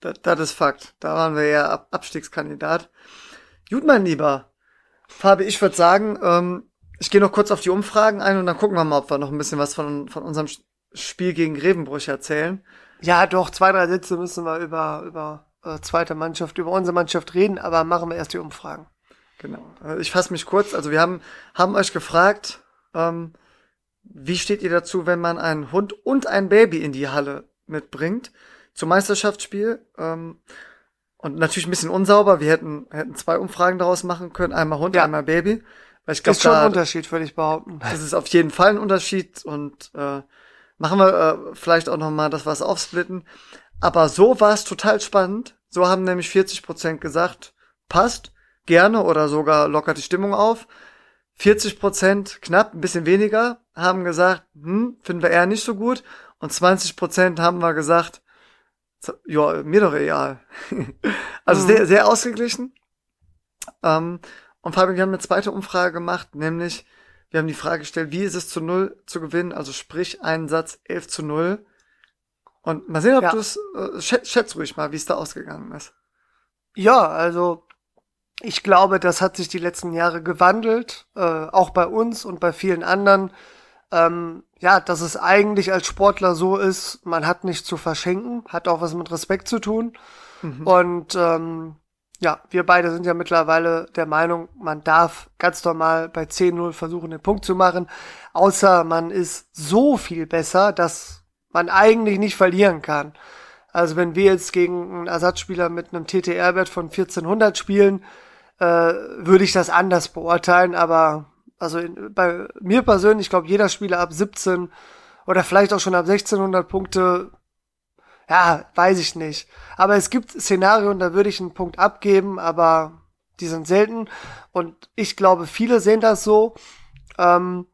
Speaker 1: Das, das ist Fakt. Da waren wir ja Ab Abstiegskandidat. Gut, mein Lieber. Fabi, ich würde sagen, ähm, ich gehe noch kurz auf die Umfragen ein und dann gucken wir mal, ob wir noch ein bisschen was von, von unserem Spiel gegen Grevenbrüch erzählen.
Speaker 2: Ja, doch, zwei, drei Sätze müssen wir über, über äh, zweite Mannschaft, über unsere Mannschaft reden, aber machen wir erst die Umfragen.
Speaker 1: Genau. Äh, Ich fasse mich kurz. Also wir haben, haben euch gefragt, ähm, wie steht ihr dazu, wenn man einen Hund und ein Baby in die Halle mitbringt zum Meisterschaftsspiel? Ähm, und natürlich ein bisschen unsauber. Wir hätten, hätten zwei Umfragen daraus machen können. Einmal Hund,
Speaker 2: Ja.
Speaker 1: einmal Baby. Weil ich glaube,
Speaker 2: Ist schon ein
Speaker 1: da,
Speaker 2: Unterschied, würde ich behaupten.
Speaker 1: das ist auf jeden Fall ein Unterschied und äh, machen wir äh, vielleicht auch noch mal das was aufsplitten. Aber so war es total spannend. So haben nämlich 40 Prozent gesagt, passt, gerne oder sogar lockert die Stimmung auf. 40 Prozent, knapp, ein bisschen weniger, haben gesagt, hm, finden wir eher nicht so gut. Und 20 Prozent haben wir gesagt, ja, mir doch egal. also
Speaker 2: Mhm.
Speaker 1: sehr, sehr ausgeglichen. Ähm, und Fabian, wir haben eine zweite Umfrage gemacht, nämlich wir haben die Frage gestellt, wie ist es zu null zu gewinnen? Also sprich einen Satz 11 zu 0. Und mal sehen, ob
Speaker 2: Ja.
Speaker 1: du es, äh, schätz, schätz ruhig mal, wie es da ausgegangen ist.
Speaker 2: Ja, also ich glaube, das hat sich die letzten Jahre gewandelt, äh, auch bei uns und bei vielen anderen. ähm, ja, dass es eigentlich als Sportler so ist, man hat nichts zu verschenken, hat auch was mit Respekt zu tun. Mhm. Und ähm, ja, wir beide sind ja mittlerweile der Meinung, man darf ganz normal bei 10-0 versuchen, den Punkt zu machen, außer man ist so viel besser, dass man eigentlich nicht verlieren kann. Also wenn wir jetzt gegen einen Ersatzspieler mit einem TTR-Wert von 1400 spielen, äh, würde ich das anders beurteilen, aber also in, bei mir persönlich, ich glaube, jeder Spieler ab 17 oder vielleicht auch schon ab 1600 Punkte, ja, weiß ich nicht. Aber es gibt Szenarien, da würde ich einen Punkt abgeben, aber die sind selten. Und ich glaube, viele sehen das so. Ähm,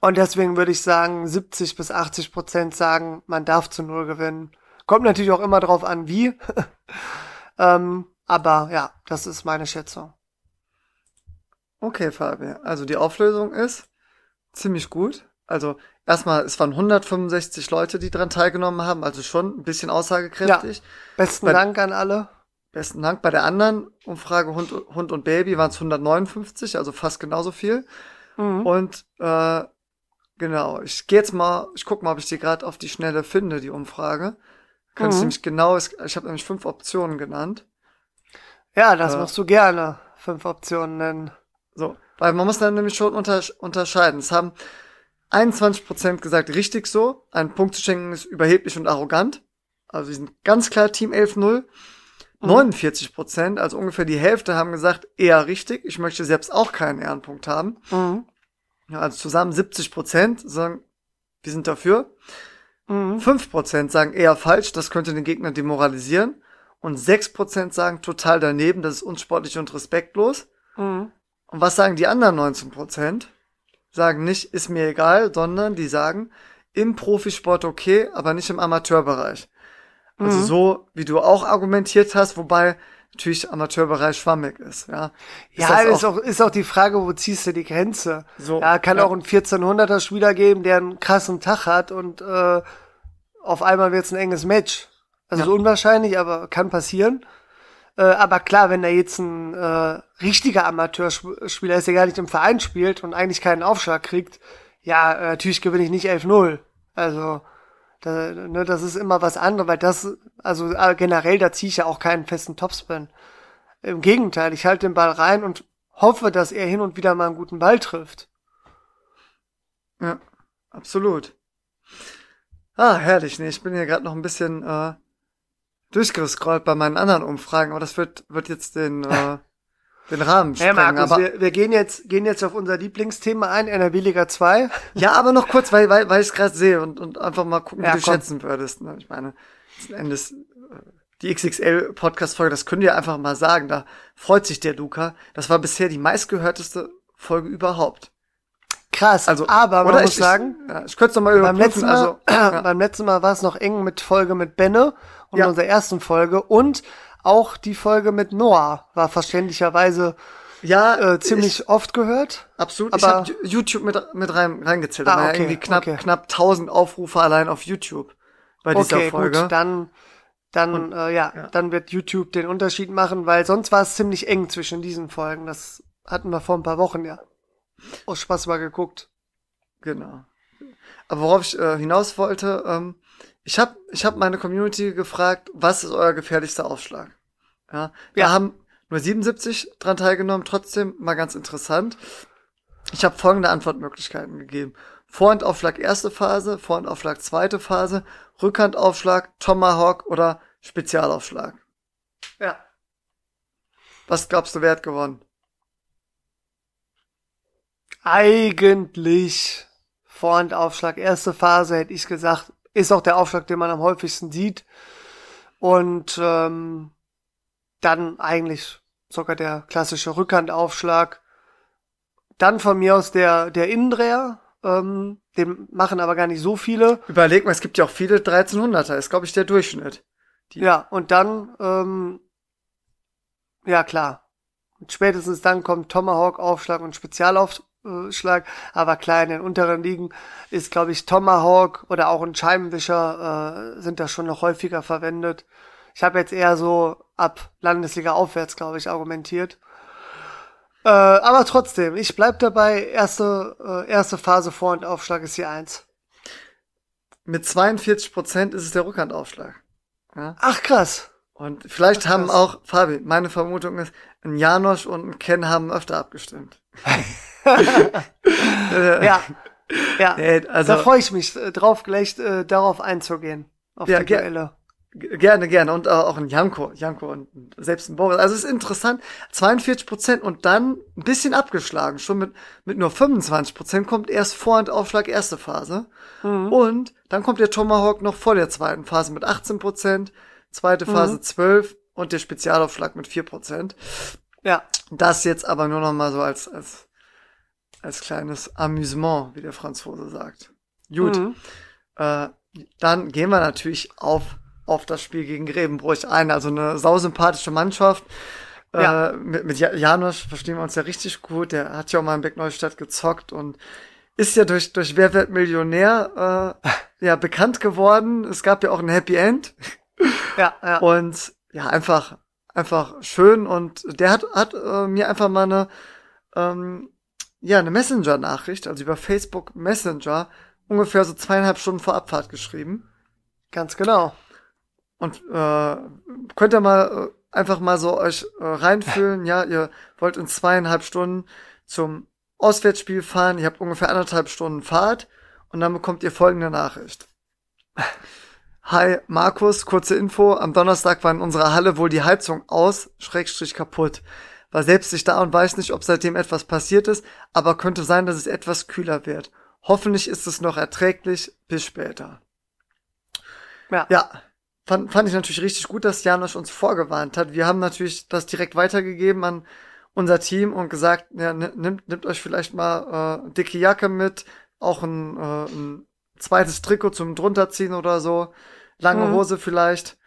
Speaker 2: und deswegen würde ich sagen, 70 bis 80 Prozent sagen, man darf zu Null gewinnen. Kommt natürlich auch immer drauf an, wie. ähm, aber ja, das ist meine Schätzung.
Speaker 1: Okay, Fabian. Also die Auflösung ist ziemlich gut. Also erstmal, es waren 165 Leute, die daran teilgenommen haben, also schon ein bisschen aussagekräftig. Ja,
Speaker 2: besten Bei, Dank an alle.
Speaker 1: Besten Dank. Bei der anderen Umfrage Hund, Hund und Baby waren es 159, also fast genauso viel. Mhm. Und äh, genau, ich gehe jetzt mal, ich guck mal, ob ich die gerade auf die Schnelle finde, die Umfrage. Kann mhm. ich nämlich genau, ich habe nämlich fünf Optionen genannt.
Speaker 2: Ja, das äh, machst du gerne, fünf Optionen nennen.
Speaker 1: So, weil man muss dann nämlich schon unter, unterscheiden. Es haben 21% gesagt, richtig so. Einen Punkt zu schenken ist überheblich und arrogant. Also die sind ganz klar Team 11-0. Mhm. 49%, also ungefähr die Hälfte, haben gesagt, eher richtig. Ich möchte selbst auch keinen Ehrenpunkt haben. Mhm. Ja, also zusammen 70% sagen, wir sind dafür. Mhm. 5% sagen eher falsch, das könnte den Gegner demoralisieren. Und 6% sagen total daneben, das ist unsportlich und respektlos. Mhm. Und was sagen die anderen 19 Prozent? Sagen nicht, ist mir egal, sondern die sagen, im Profisport okay, aber nicht im Amateurbereich. Also mhm. so, wie du auch argumentiert hast, wobei natürlich Amateurbereich schwammig ist, ja.
Speaker 2: Ist ja, ist auch, ist auch die Frage, wo ziehst du die Grenze? So, ja, kann ja. auch ein 1400er Spieler geben, der einen krassen Tag hat und äh, auf einmal wird's ein enges Match. Also ja. unwahrscheinlich, aber kann passieren. Äh, aber klar, wenn er jetzt ein äh, richtiger Amateurspieler ist, der gar nicht im Verein spielt und eigentlich keinen Aufschlag kriegt, ja, äh, natürlich gewinne ich nicht 11-0. Also, da, ne, das ist immer was anderes, weil das, also äh, generell, da ziehe ich ja auch keinen festen Topspin. Im Gegenteil, ich halte den Ball rein und hoffe, dass er hin und wieder mal einen guten Ball trifft.
Speaker 1: Ja, absolut. Ah, herrlich. Nee, ich bin hier gerade noch ein bisschen äh, durchgescrollt bei meinen anderen Umfragen, aber das wird, wird jetzt den, äh, den Rahmen sprengen.
Speaker 2: Hey Markus, aber wir, wir gehen jetzt, gehen jetzt auf unser Lieblingsthema ein, NRW Liga 2.
Speaker 1: Ja, aber noch kurz, weil, weil, weil ich es gerade sehe und, und einfach mal gucken, wie ja, du komm. schätzen würdest. Ne? Ich meine, letzten Endes, äh, die XXL-Podcast-Folge, das könnt ihr einfach mal sagen. Da freut sich der Luca. Das war bisher die meistgehörteste Folge überhaupt.
Speaker 2: Krass, also, aber man muss ich, sagen,
Speaker 1: ja, ich könnte es nochmal
Speaker 2: überprüfen. Beim letzten Mal, also, ja. beim letzten Mal war es noch eng mit Folge mit Benne und ja. unserer ersten Folge und auch die Folge mit Noah war verständlicherweise ja, äh, ziemlich ich, oft gehört.
Speaker 1: Absolut. Aber ich habe YouTube mit, mit rein, reingezählt. Ah, okay, irgendwie knapp, okay. knapp 1000 Aufrufe allein auf YouTube bei dieser okay, Folge.
Speaker 2: Gut, dann, dann, und, äh, ja, ja, dann wird YouTube den Unterschied machen, weil sonst war es ziemlich eng zwischen diesen Folgen. Das hatten wir vor ein paar Wochen ja. Aus Spaß mal geguckt.
Speaker 1: Genau. Aber worauf ich äh, hinaus wollte, ähm, ich habe ich hab meine Community gefragt, was ist euer gefährlichster Aufschlag? Ja, wir ja. haben nur 77 dran teilgenommen, trotzdem mal ganz interessant. Ich habe folgende Antwortmöglichkeiten gegeben. Vorhandaufschlag erste Phase, Vorhandaufschlag zweite Phase, Rückhandaufschlag, Tomahawk oder Spezialaufschlag.
Speaker 2: Ja.
Speaker 1: Was glaubst du, wer hat gewonnen?
Speaker 2: Eigentlich Vorhandaufschlag erste Phase hätte ich gesagt, ist auch der Aufschlag, den man am häufigsten sieht. Und ähm, dann eigentlich sogar der klassische Rückhandaufschlag. Dann von mir aus der, der Innendreher. Ähm, den machen aber gar nicht so viele.
Speaker 1: Überleg mal, es gibt ja auch viele 1300er, ist glaube ich der Durchschnitt.
Speaker 2: Die ja, und dann, ähm, ja klar. Und spätestens dann kommt Tomahawk-Aufschlag und Spezialaufschlag Schlag. Aber klar, in den unteren Ligen ist, glaube ich, Tomahawk oder auch ein Scheibenwischer äh, sind da schon noch häufiger verwendet. Ich habe jetzt eher so ab Landesliga aufwärts, glaube ich, argumentiert. Äh, aber trotzdem, ich bleib dabei, erste, äh, erste Phase Vor- und Aufschlag ist hier eins.
Speaker 1: Mit 42 Prozent ist es der Rückhandaufschlag. Ja?
Speaker 2: Ach krass.
Speaker 1: Und vielleicht
Speaker 2: Ach,
Speaker 1: haben
Speaker 2: krass.
Speaker 1: auch, Fabi, meine Vermutung ist, ein Janosch und ein Ken haben öfter abgestimmt.
Speaker 2: Ja. Ja.
Speaker 1: Nee, also
Speaker 2: da freue ich mich äh, drauf, gleich äh, darauf einzugehen. Auf
Speaker 1: Ja,
Speaker 2: die Duelle.
Speaker 1: g- gerne, gerne. Und äh, auch ein Janko, Janko und selbst ein Boris. Also es ist interessant. 42 Prozent und dann ein bisschen abgeschlagen. Schon mit, mit nur 25 Prozent kommt erst Vor- und Aufschlag erste Phase.
Speaker 2: Mhm.
Speaker 1: Und dann kommt der Tomahawk noch vor der zweiten Phase mit 18 Prozent, zweite Phase
Speaker 2: Mhm.
Speaker 1: 12 und der Spezialaufschlag mit 4 Prozent.
Speaker 2: Ja.
Speaker 1: Das jetzt aber nur noch mal so als, als, als kleines Amüsement, wie der Franzose sagt. Gut,
Speaker 2: Mhm.
Speaker 1: äh, dann gehen wir natürlich auf, auf das Spiel gegen Grevenbruch ein. Also eine sausympathische Mannschaft.
Speaker 2: Ja.
Speaker 1: Äh, mit, mit Ja- Janusz verstehen wir uns ja richtig gut. Der hat ja auch mal in Beckneustadt gezockt und ist ja durch, durch Wer wird Millionär äh, ja, bekannt geworden. Es gab ja auch ein Happy End.
Speaker 2: Ja, ja.
Speaker 1: Und ja, einfach, einfach schön. Und der hat, hat äh, mir einfach mal eine, ähm, ja, eine Messenger-Nachricht, also über Facebook Messenger, ungefähr so zweieinhalb Stunden vor Abfahrt geschrieben.
Speaker 2: Ganz genau.
Speaker 1: Und äh, könnt ihr mal äh, einfach mal so euch äh, reinfühlen, ja, ihr wollt in zweieinhalb Stunden zum Auswärtsspiel fahren, ihr habt ungefähr anderthalb Stunden Fahrt und dann bekommt ihr folgende Nachricht. Hi, Markus, kurze Info. Am Donnerstag war in unserer Halle wohl die Heizung aus, Schrägstrich kaputt. War selbst nicht da und weiß nicht, ob seitdem etwas passiert ist, aber könnte sein, dass es etwas kühler wird. Hoffentlich ist es noch erträglich. Bis später.
Speaker 2: Ja.
Speaker 1: Ja, fand, fand ich natürlich richtig gut, dass Janosch uns vorgewarnt hat. Wir haben natürlich das direkt weitergegeben an unser Team und gesagt, ja, ni- nimmt, nimmt euch vielleicht mal äh, dicke Jacke mit, auch ein, äh, ein zweites Trikot zum drunterziehen oder so, lange
Speaker 2: Mhm.
Speaker 1: Hose vielleicht.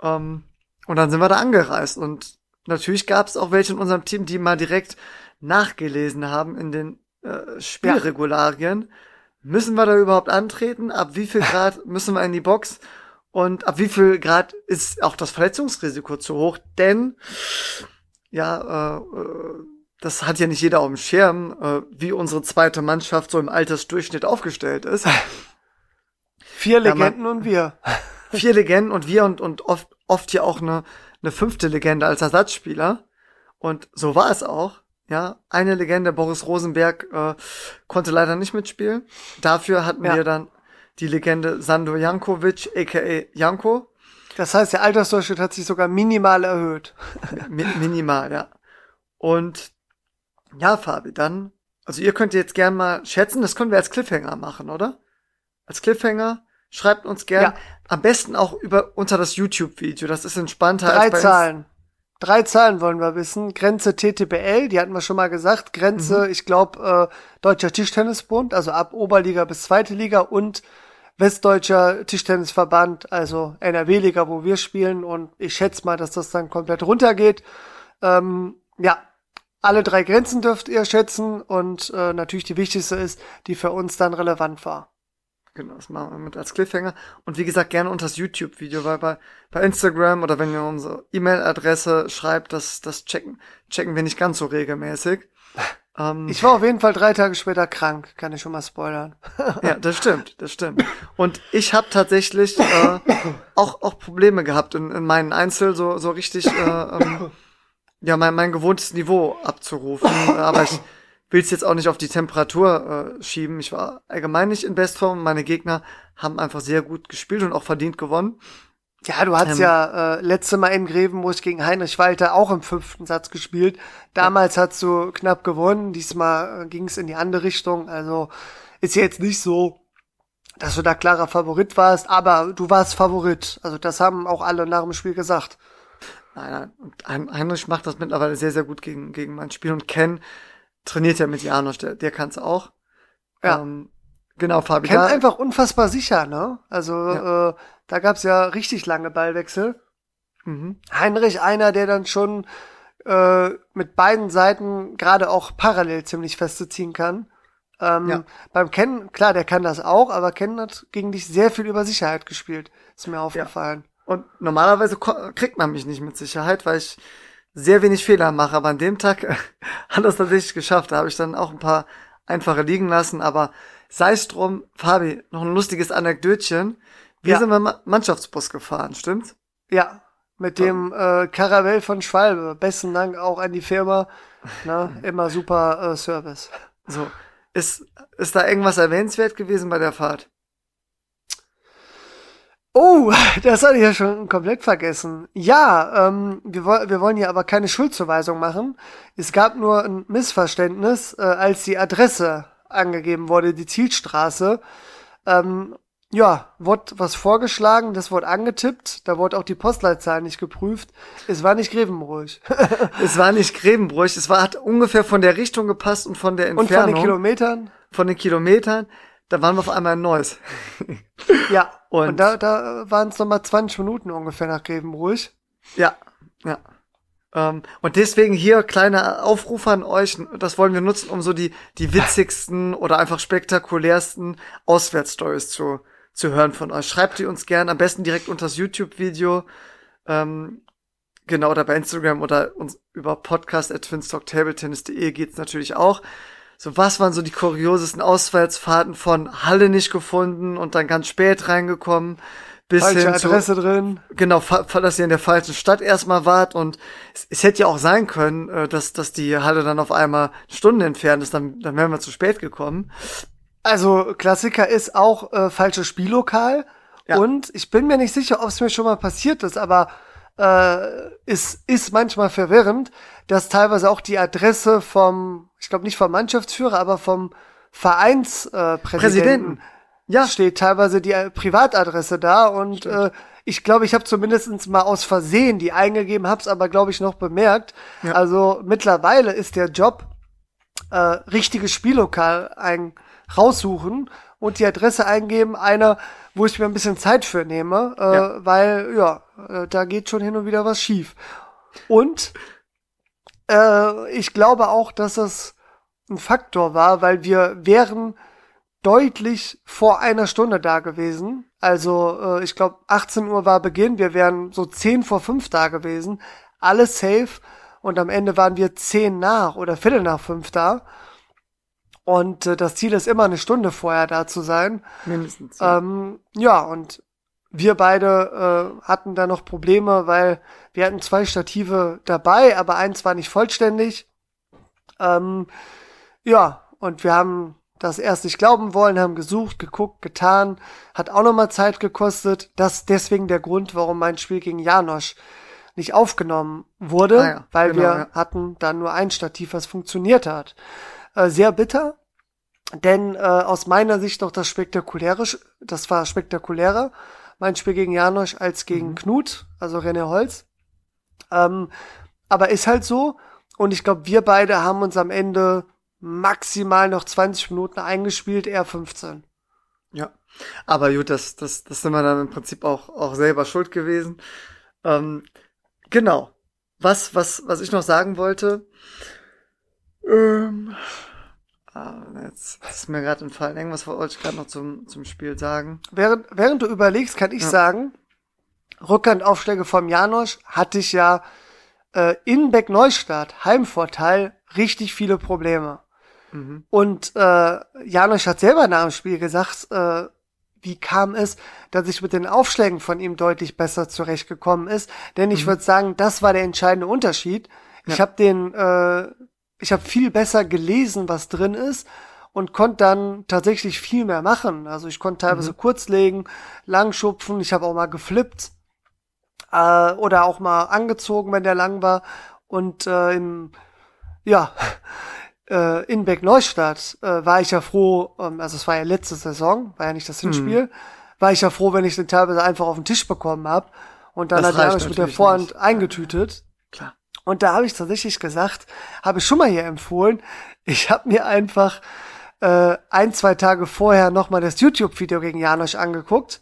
Speaker 1: Ähm, und dann sind wir da angereist und natürlich gab es auch welche in unserem Team, die mal direkt nachgelesen haben in den äh, Spielregularien. Müssen wir da überhaupt antreten? Ab wie viel Grad müssen wir in die Box? Und ab wie viel Grad ist auch das Verletzungsrisiko zu hoch? Denn, ja, äh, äh, das hat ja nicht jeder auf dem Schirm, äh, wie unsere zweite Mannschaft so im Altersdurchschnitt aufgestellt ist.
Speaker 2: Vier
Speaker 1: Ja, man-
Speaker 2: Legenden und wir.
Speaker 1: Vier Legenden und wir und, und oft, oft hier auch eine, eine fünfte Legende als Ersatzspieler. Und so war es auch. Ja, eine Legende, Boris Rosenberg, äh, konnte leider nicht mitspielen. Dafür hatten
Speaker 2: Ja.
Speaker 1: wir dann die Legende Sando Jankovic, aka Janko.
Speaker 2: Das heißt, der Altersdurchschnitt hat sich sogar minimal erhöht.
Speaker 1: Mi minimal, ja. Und ja, Fabi, dann, also ihr könnt jetzt gern mal schätzen, das können wir als Cliffhanger machen, oder? Als Cliffhanger, schreibt uns gern,
Speaker 2: Ja.
Speaker 1: am besten auch über unter das YouTube-Video, das ist entspannter
Speaker 2: Drei
Speaker 1: als bei
Speaker 2: Zahlen. Drei Zahlen wollen wir wissen. Grenze TTBL, die hatten wir schon mal gesagt. Grenze, ich glaube, äh, Deutscher Tischtennisbund, also ab Oberliga bis zweite Liga und Westdeutscher Tischtennisverband, also NRW-Liga, wo wir spielen. Und ich schätze mal, dass das dann komplett runtergeht. Ähm, ja, alle drei Grenzen dürft ihr schätzen und äh, natürlich die wichtigste ist, die für uns dann relevant war.
Speaker 1: Genau, das machen wir mit als Cliffhanger. Und wie gesagt, gerne unter das YouTube-Video, weil bei, bei Instagram oder wenn ihr unsere E-Mail-Adresse schreibt, das, das checken, checken wir nicht ganz so regelmäßig. Ähm,
Speaker 2: Ich war auf jeden Fall drei Tage später krank, kann ich schon mal spoilern.
Speaker 1: ja, das stimmt, das stimmt. Und ich habe tatsächlich äh, auch, auch Probleme gehabt in, in meinen Einzel so, so richtig äh, ähm, ja, mein, mein gewohntes Niveau abzurufen. Aber ich will es jetzt auch nicht auf die Temperatur äh, schieben. Ich war allgemein nicht in Bestform. Meine Gegner haben einfach sehr gut gespielt und auch verdient gewonnen.
Speaker 2: Ja, du hast
Speaker 1: Ähm,
Speaker 2: ja äh, letzte Mal in Grevenbruch gegen Heinrich Walter auch im fünften Satz gespielt. Damals hast du knapp gewonnen, diesmal äh, ging es in die andere Richtung. Also ist jetzt nicht so, dass du da klarer Favorit warst, aber du warst Favorit. Also das haben auch alle nach dem Spiel gesagt.
Speaker 1: Nein, nein. Heinrich macht das mittlerweile sehr, sehr gut gegen, gegen mein Spiel. Und Ken trainiert ja mit Janosch, der, der kann es auch.
Speaker 2: Ja.
Speaker 1: Ähm, genau, Fabi.
Speaker 2: Kennt einfach unfassbar sicher, ne? Also
Speaker 1: Ja.
Speaker 2: äh, da gab's ja richtig lange Ballwechsel.
Speaker 1: Mhm.
Speaker 2: Heinrich einer, der dann schon äh, mit beiden Seiten gerade auch parallel ziemlich feste ziehen kann. Ähm,
Speaker 1: Ja.
Speaker 2: Beim Ken, klar, der kann das auch, aber Ken hat gegen dich sehr viel über Sicherheit gespielt. Ist mir aufgefallen.
Speaker 1: Und normalerweise kriegt man mich nicht mit Sicherheit, weil ich sehr wenig Fehler mache, aber an dem Tag hat er es tatsächlich geschafft. Da habe ich dann auch ein paar einfache liegen lassen, aber sei es drum, Fabi, noch ein lustiges Anekdötchen. Wir
Speaker 2: Ja.
Speaker 1: sind mit dem Mannschaftsbus gefahren, stimmt's?
Speaker 2: Ja, mit dem äh, Karawell von Schwalbe. Besten Dank auch an die Firma. Na, immer super äh, Service.
Speaker 1: So. Ist, ist da irgendwas erwähnenswert gewesen bei der Fahrt?
Speaker 2: Oh, das hatte ich ja schon komplett vergessen. Ja, ähm, wir, wir wollen hier aber keine Schuldzuweisung machen. Es gab nur ein Missverständnis, äh, als die Adresse angegeben wurde, die Zielstraße. Ähm, ja, wurde was vorgeschlagen, das wurde angetippt, da wurde auch die Postleitzahl nicht geprüft. Es war nicht Grevenbruch.
Speaker 1: Es war nicht Grevenbruch, es war, hat ungefähr von der Richtung gepasst und von der
Speaker 2: Und von
Speaker 1: Entfernung.
Speaker 2: den Kilometern?
Speaker 1: von den Kilometern. Da waren wir auf einmal in Neuss.
Speaker 2: Ja. Und,
Speaker 1: Und-
Speaker 2: da, da waren es nochmal 20 Minuten ungefähr nach Grevenbruch.
Speaker 1: Ja, ja. Ähm, und deswegen hier kleiner Aufruf an euch. Das wollen wir nutzen, um so die, die witzigsten oder einfach spektakulärsten Auswärtsstories zu, zu hören von euch. Schreibt die uns gern, am besten direkt unter das YouTube-Video. Ähm, genau, oder bei Instagram oder uns über podcast.twinstocktabletennis.de geht's natürlich auch. So, was waren so die kuriosesten Auswärtsfahrten von Halle nicht gefunden und dann ganz spät reingekommen, bis
Speaker 2: Falsche
Speaker 1: hin zu,
Speaker 2: Adresse drin.
Speaker 1: genau, dass ihr in der falschen Stadt erstmal wart und es, es hätte ja auch sein können, äh, dass, dass die Halle dann auf einmal eine Stunde entfernt ist, dann, dann wären wir zu spät gekommen.
Speaker 2: Also Klassiker ist auch äh, falsches Spiellokal.
Speaker 1: Ja.
Speaker 2: Und ich bin mir nicht sicher, ob es mir schon mal passiert ist, aber äh, es ist manchmal verwirrend, dass teilweise auch die Adresse vom, ich glaube nicht vom Mannschaftsführer, aber vom Vereinspräsidenten äh, Präsidenten.
Speaker 1: Ja,
Speaker 2: steht teilweise die äh, Privatadresse da und äh, ich glaube, ich habe zumindestens mal aus Versehen die eingegeben, hab's aber glaube ich noch bemerkt.
Speaker 1: Ja.
Speaker 2: Also mittlerweile ist der Job äh, richtiges Spiellokal ein raussuchen und die Adresse eingeben, einer, wo ich mir ein bisschen Zeit für nehme, äh,
Speaker 1: Ja.
Speaker 2: weil ja, äh, da geht schon hin und wieder was schief. Und äh, ich glaube auch, dass das ein Faktor war, weil wir wären deutlich vor einer Stunde da gewesen. Also äh, ich glaube 18 Uhr war Beginn, wir wären so 10 vor 5 da gewesen, alles safe und am Ende waren wir 10 nach oder Viertel nach 5 da. Und äh, das Ziel ist immer eine Stunde vorher da zu sein.
Speaker 1: mindestens. Ja.
Speaker 2: Ähm, ja, und wir beide äh, hatten da noch Probleme, weil wir hatten zwei Stative dabei, aber eins war nicht vollständig. Ähm, ja, und wir haben das erst nicht glauben wollen, haben gesucht, geguckt, getan, hat auch nochmal Zeit gekostet. Das ist deswegen der Grund, warum mein Spiel gegen Janosch nicht aufgenommen wurde,
Speaker 1: Ah ja,
Speaker 2: weil
Speaker 1: genau,
Speaker 2: wir
Speaker 1: ja.
Speaker 2: hatten dann nur ein Stativ, was funktioniert hat. Äh, sehr bitter, denn äh, aus meiner Sicht noch das spektakuläre, das war spektakulärer, mein Spiel gegen Janosch als gegen
Speaker 1: Mhm.
Speaker 2: Knut, also René Holz. Ähm, aber ist halt so. Und ich glaube, wir beide haben uns am Ende maximal noch 20 Minuten eingespielt, eher 15.
Speaker 1: Ja, aber gut, das, das, das sind wir dann im Prinzip auch, auch selber schuld gewesen. Ähm, genau. Was, was, was ich noch sagen wollte, ähm, ah, jetzt ist mir gerade entfallen. Irgendwas wollte ich gerade noch zum, zum Spiel sagen.
Speaker 2: Während, während du überlegst, kann ich
Speaker 1: Ja.
Speaker 2: sagen, Rückhandaufschläge vom Janosch hatte ich ja äh, in Beck Neustadt, Heimvorteil, richtig viele Probleme.
Speaker 1: Mhm.
Speaker 2: Und äh, Janosch hat selber nach dem Spiel gesagt, äh, wie kam es, dass ich mit den Aufschlägen von ihm deutlich besser zurechtgekommen ist. Denn ich würde sagen, das war der entscheidende Unterschied. Ich
Speaker 1: Ja.
Speaker 2: habe den, äh, ich habe viel besser gelesen, was drin ist und konnte dann tatsächlich viel mehr machen. Also ich konnte teilweise kurz legen, lang schupfen, ich habe auch mal geflippt äh, oder auch mal angezogen, wenn der lang war. Und äh, im, ja, äh, in Beck Neustadt äh, war ich ja froh, ähm, also es war ja letzte Saison, war ja nicht das Hinspiel, war ich ja froh, wenn ich den teilweise einfach auf den Tisch bekommen hab und dann
Speaker 1: Das
Speaker 2: hat er alles mit der Vorhand
Speaker 1: nicht.
Speaker 2: eingetütet. Und da habe ich tatsächlich gesagt, habe ich schon mal hier empfohlen, ich habe mir einfach äh, ein, zwei Tage vorher nochmal das YouTube-Video gegen Janosch angeguckt,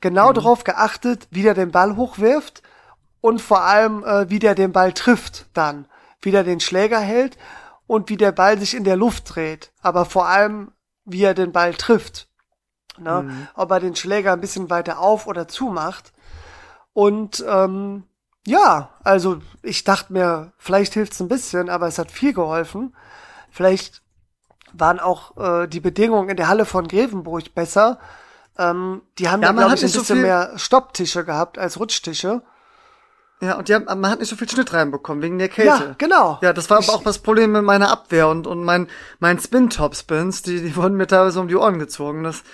Speaker 2: genau
Speaker 1: Mhm.
Speaker 2: darauf geachtet, wie der den Ball hochwirft und vor allem, äh, wie der den Ball trifft dann, wie der den Schläger hält und wie der Ball sich in der Luft dreht, aber vor allem, wie er den Ball trifft. Ne?
Speaker 1: Mhm.
Speaker 2: Ob er den Schläger ein bisschen weiter auf oder zu macht. Und ähm, Ja, also ich dachte mir, vielleicht hilft's ein bisschen, aber es hat viel geholfen. Vielleicht waren auch äh, die Bedingungen in der Halle von Grevenburg besser. Ähm, die haben ja, ja glaube ich, ein bisschen so mehr Stopptische gehabt als Rutschtische.
Speaker 1: Ja, und die haben, man hat nicht so viel Schnitt reinbekommen wegen der Kälte.
Speaker 2: Ja, genau.
Speaker 1: Ja, das war ich, aber auch das Problem mit meiner Abwehr und, und mein, mein Spin-Top-Spins, die, die wurden mir teilweise um die Ohren gezogen. Das,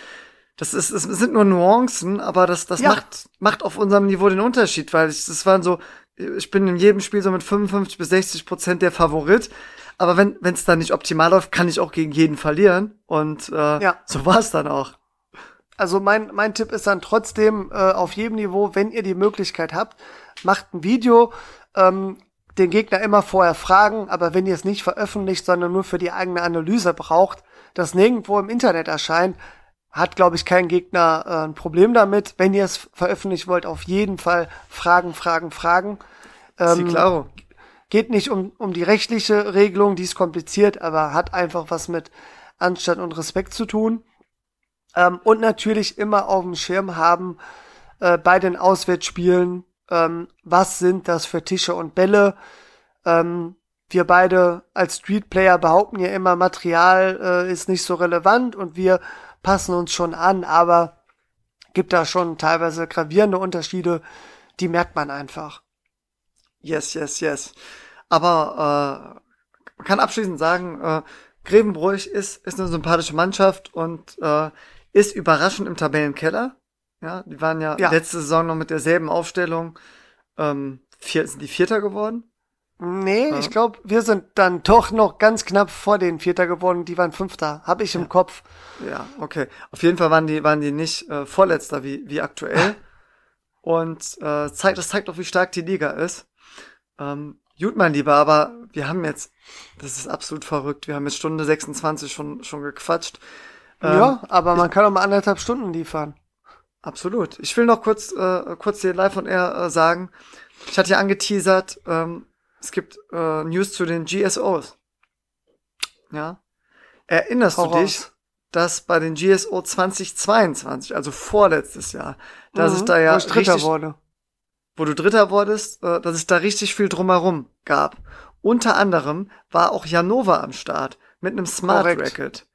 Speaker 1: das ist, es sind nur Nuancen, aber das, das ja. macht, macht auf unserem Niveau den Unterschied, weil ich, das waren so, ich bin in jedem Spiel so mit 55 bis 60 Prozent der Favorit. Aber wenn es dann nicht optimal läuft, kann ich auch gegen jeden verlieren. Und äh, ja. so war es dann auch.
Speaker 2: Also mein, mein Tipp ist dann trotzdem äh, auf jedem Niveau, wenn ihr die Möglichkeit habt, macht ein Video, ähm, den Gegner immer vorher fragen, aber wenn ihr es nicht veröffentlicht, sondern nur für die eigene Analyse braucht, das nirgendwo im Internet erscheint, hat, glaube ich, kein Gegner äh, ein Problem damit. Wenn ihr es veröffentlichen wollt, auf jeden Fall Fragen, Fragen, Fragen.
Speaker 1: Ähm, claro.
Speaker 2: Geht nicht um, um die rechtliche Regelung, die ist kompliziert, aber hat einfach was mit Anstand und Respekt zu tun. Ähm, und natürlich immer auf dem Schirm haben äh, bei den Auswärtsspielen, ähm, was sind das für Tische und Bälle. Ähm, wir beide als Streetplayer behaupten ja immer, Material äh, ist nicht so relevant und wir passen uns schon an, aber gibt da schon teilweise gravierende Unterschiede, die merkt man einfach.
Speaker 1: Yes, yes, yes. Aber äh, man kann abschließend sagen, äh, Grevenbruch ist, ist eine sympathische Mannschaft und äh, ist überraschend im Tabellenkeller. Ja, die waren ja, ja. letzte Saison noch mit derselben Aufstellung. Ähm, vier, sind die Vierter geworden?
Speaker 2: Nee, ja. ich glaube, wir sind dann doch noch ganz knapp vor den Vierter geworden. Die waren Fünfter, habe ich im
Speaker 1: ja.
Speaker 2: Kopf.
Speaker 1: Ja, okay. Auf jeden Fall waren die waren die nicht äh, Vorletzter wie wie aktuell. Und äh, zeigt das zeigt auch, wie stark die Liga ist. Ähm, gut, mein Lieber, aber wir haben jetzt, das ist absolut verrückt, wir haben jetzt Stunde 26 schon, schon gequatscht.
Speaker 2: Ähm, ja, aber man kann auch mal anderthalb Stunden liefern.
Speaker 1: Absolut. Ich will noch kurz, äh, kurz hier live und air äh, sagen, ich hatte ja angeteasert, ähm, es gibt äh, News zu den GSOs. Ja. Erinnerst Hau du dich, raus. dass bei den GSO 2022, also vorletztes Jahr, dass mhm, ich da ja richtig, wurde wo du Dritter wurdest, äh, dass es da richtig viel drumherum gab. Unter anderem war auch Janova am Start mit einem Smart Korrekt. Racket.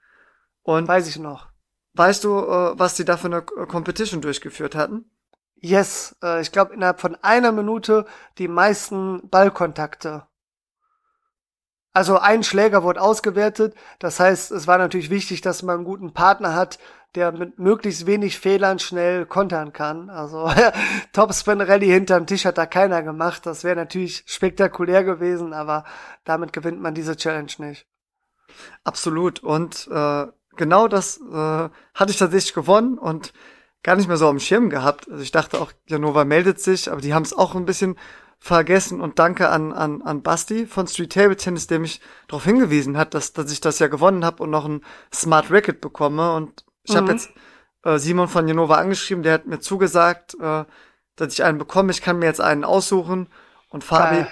Speaker 2: Und weiß ich noch.
Speaker 1: Weißt du, äh, was die da für eine Competition durchgeführt hatten?
Speaker 2: Yes, äh, ich glaube innerhalb von einer Minute die meisten Ballkontakte. Also ein Schläger wurde ausgewertet. Das heißt, es war natürlich wichtig, dass man einen guten Partner hat, der mit möglichst wenig Fehlern schnell kontern kann. Also Topspin Rally hinterm Tisch hat da keiner gemacht. Das wäre natürlich spektakulär gewesen, aber damit gewinnt man diese Challenge nicht.
Speaker 1: Absolut. Und äh, genau das äh, hatte ich tatsächlich gewonnen und gar nicht mehr so am Schirm gehabt. Also ich dachte auch, Janova meldet sich, aber die haben es auch ein bisschen vergessen und danke an, an, an Basti von Street Table Tennis, der mich darauf hingewiesen hat, dass, dass ich das ja gewonnen habe und noch ein Smart Racket bekomme und ich mhm. habe jetzt äh, Simon von Genova angeschrieben, der hat mir zugesagt, äh, dass ich einen bekomme. Ich kann mir jetzt einen aussuchen. Und Fabi, Geil.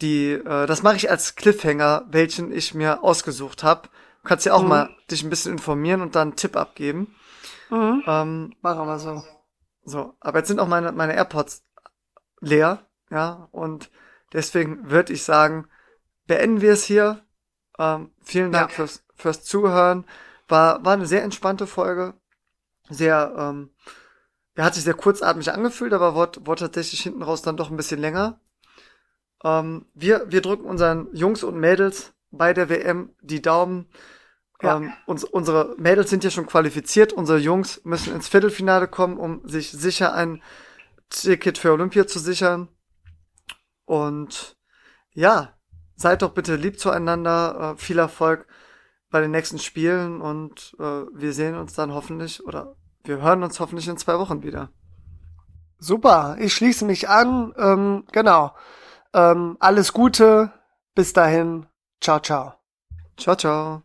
Speaker 1: die, äh, das mache ich als Cliffhanger, welchen ich mir ausgesucht habe. Du kannst ja auch mhm. mal dich ein bisschen informieren und dann einen Tipp abgeben.
Speaker 2: Mhm. Ähm, Machen wir so.
Speaker 1: So, aber jetzt sind auch meine, meine AirPods leer, ja, und deswegen würde ich sagen, beenden wir es hier. Ähm, vielen Dank ja. fürs, fürs Zuhören. War, war eine sehr entspannte Folge. Sehr, ähm, ja, hat sich sehr kurzatmig angefühlt, aber wurde, wurde tatsächlich hinten raus dann doch ein bisschen länger. Ähm, wir, wir drücken unseren Jungs und Mädels bei der WM die Daumen. Ja. Ähm, uns, unsere Mädels sind ja schon qualifiziert. Unsere Jungs müssen ins Viertelfinale kommen, um sich sicher ein Ticket für Olympia zu sichern. Und ja, seid doch bitte lieb zueinander. Äh, viel Erfolg bei den nächsten Spielen und äh, wir sehen uns dann hoffentlich oder wir hören uns hoffentlich in zwei Wochen wieder.
Speaker 2: Super, ich schließe mich an. Ähm, genau. Ähm, alles Gute. Bis dahin. Ciao, ciao.
Speaker 1: Ciao, ciao.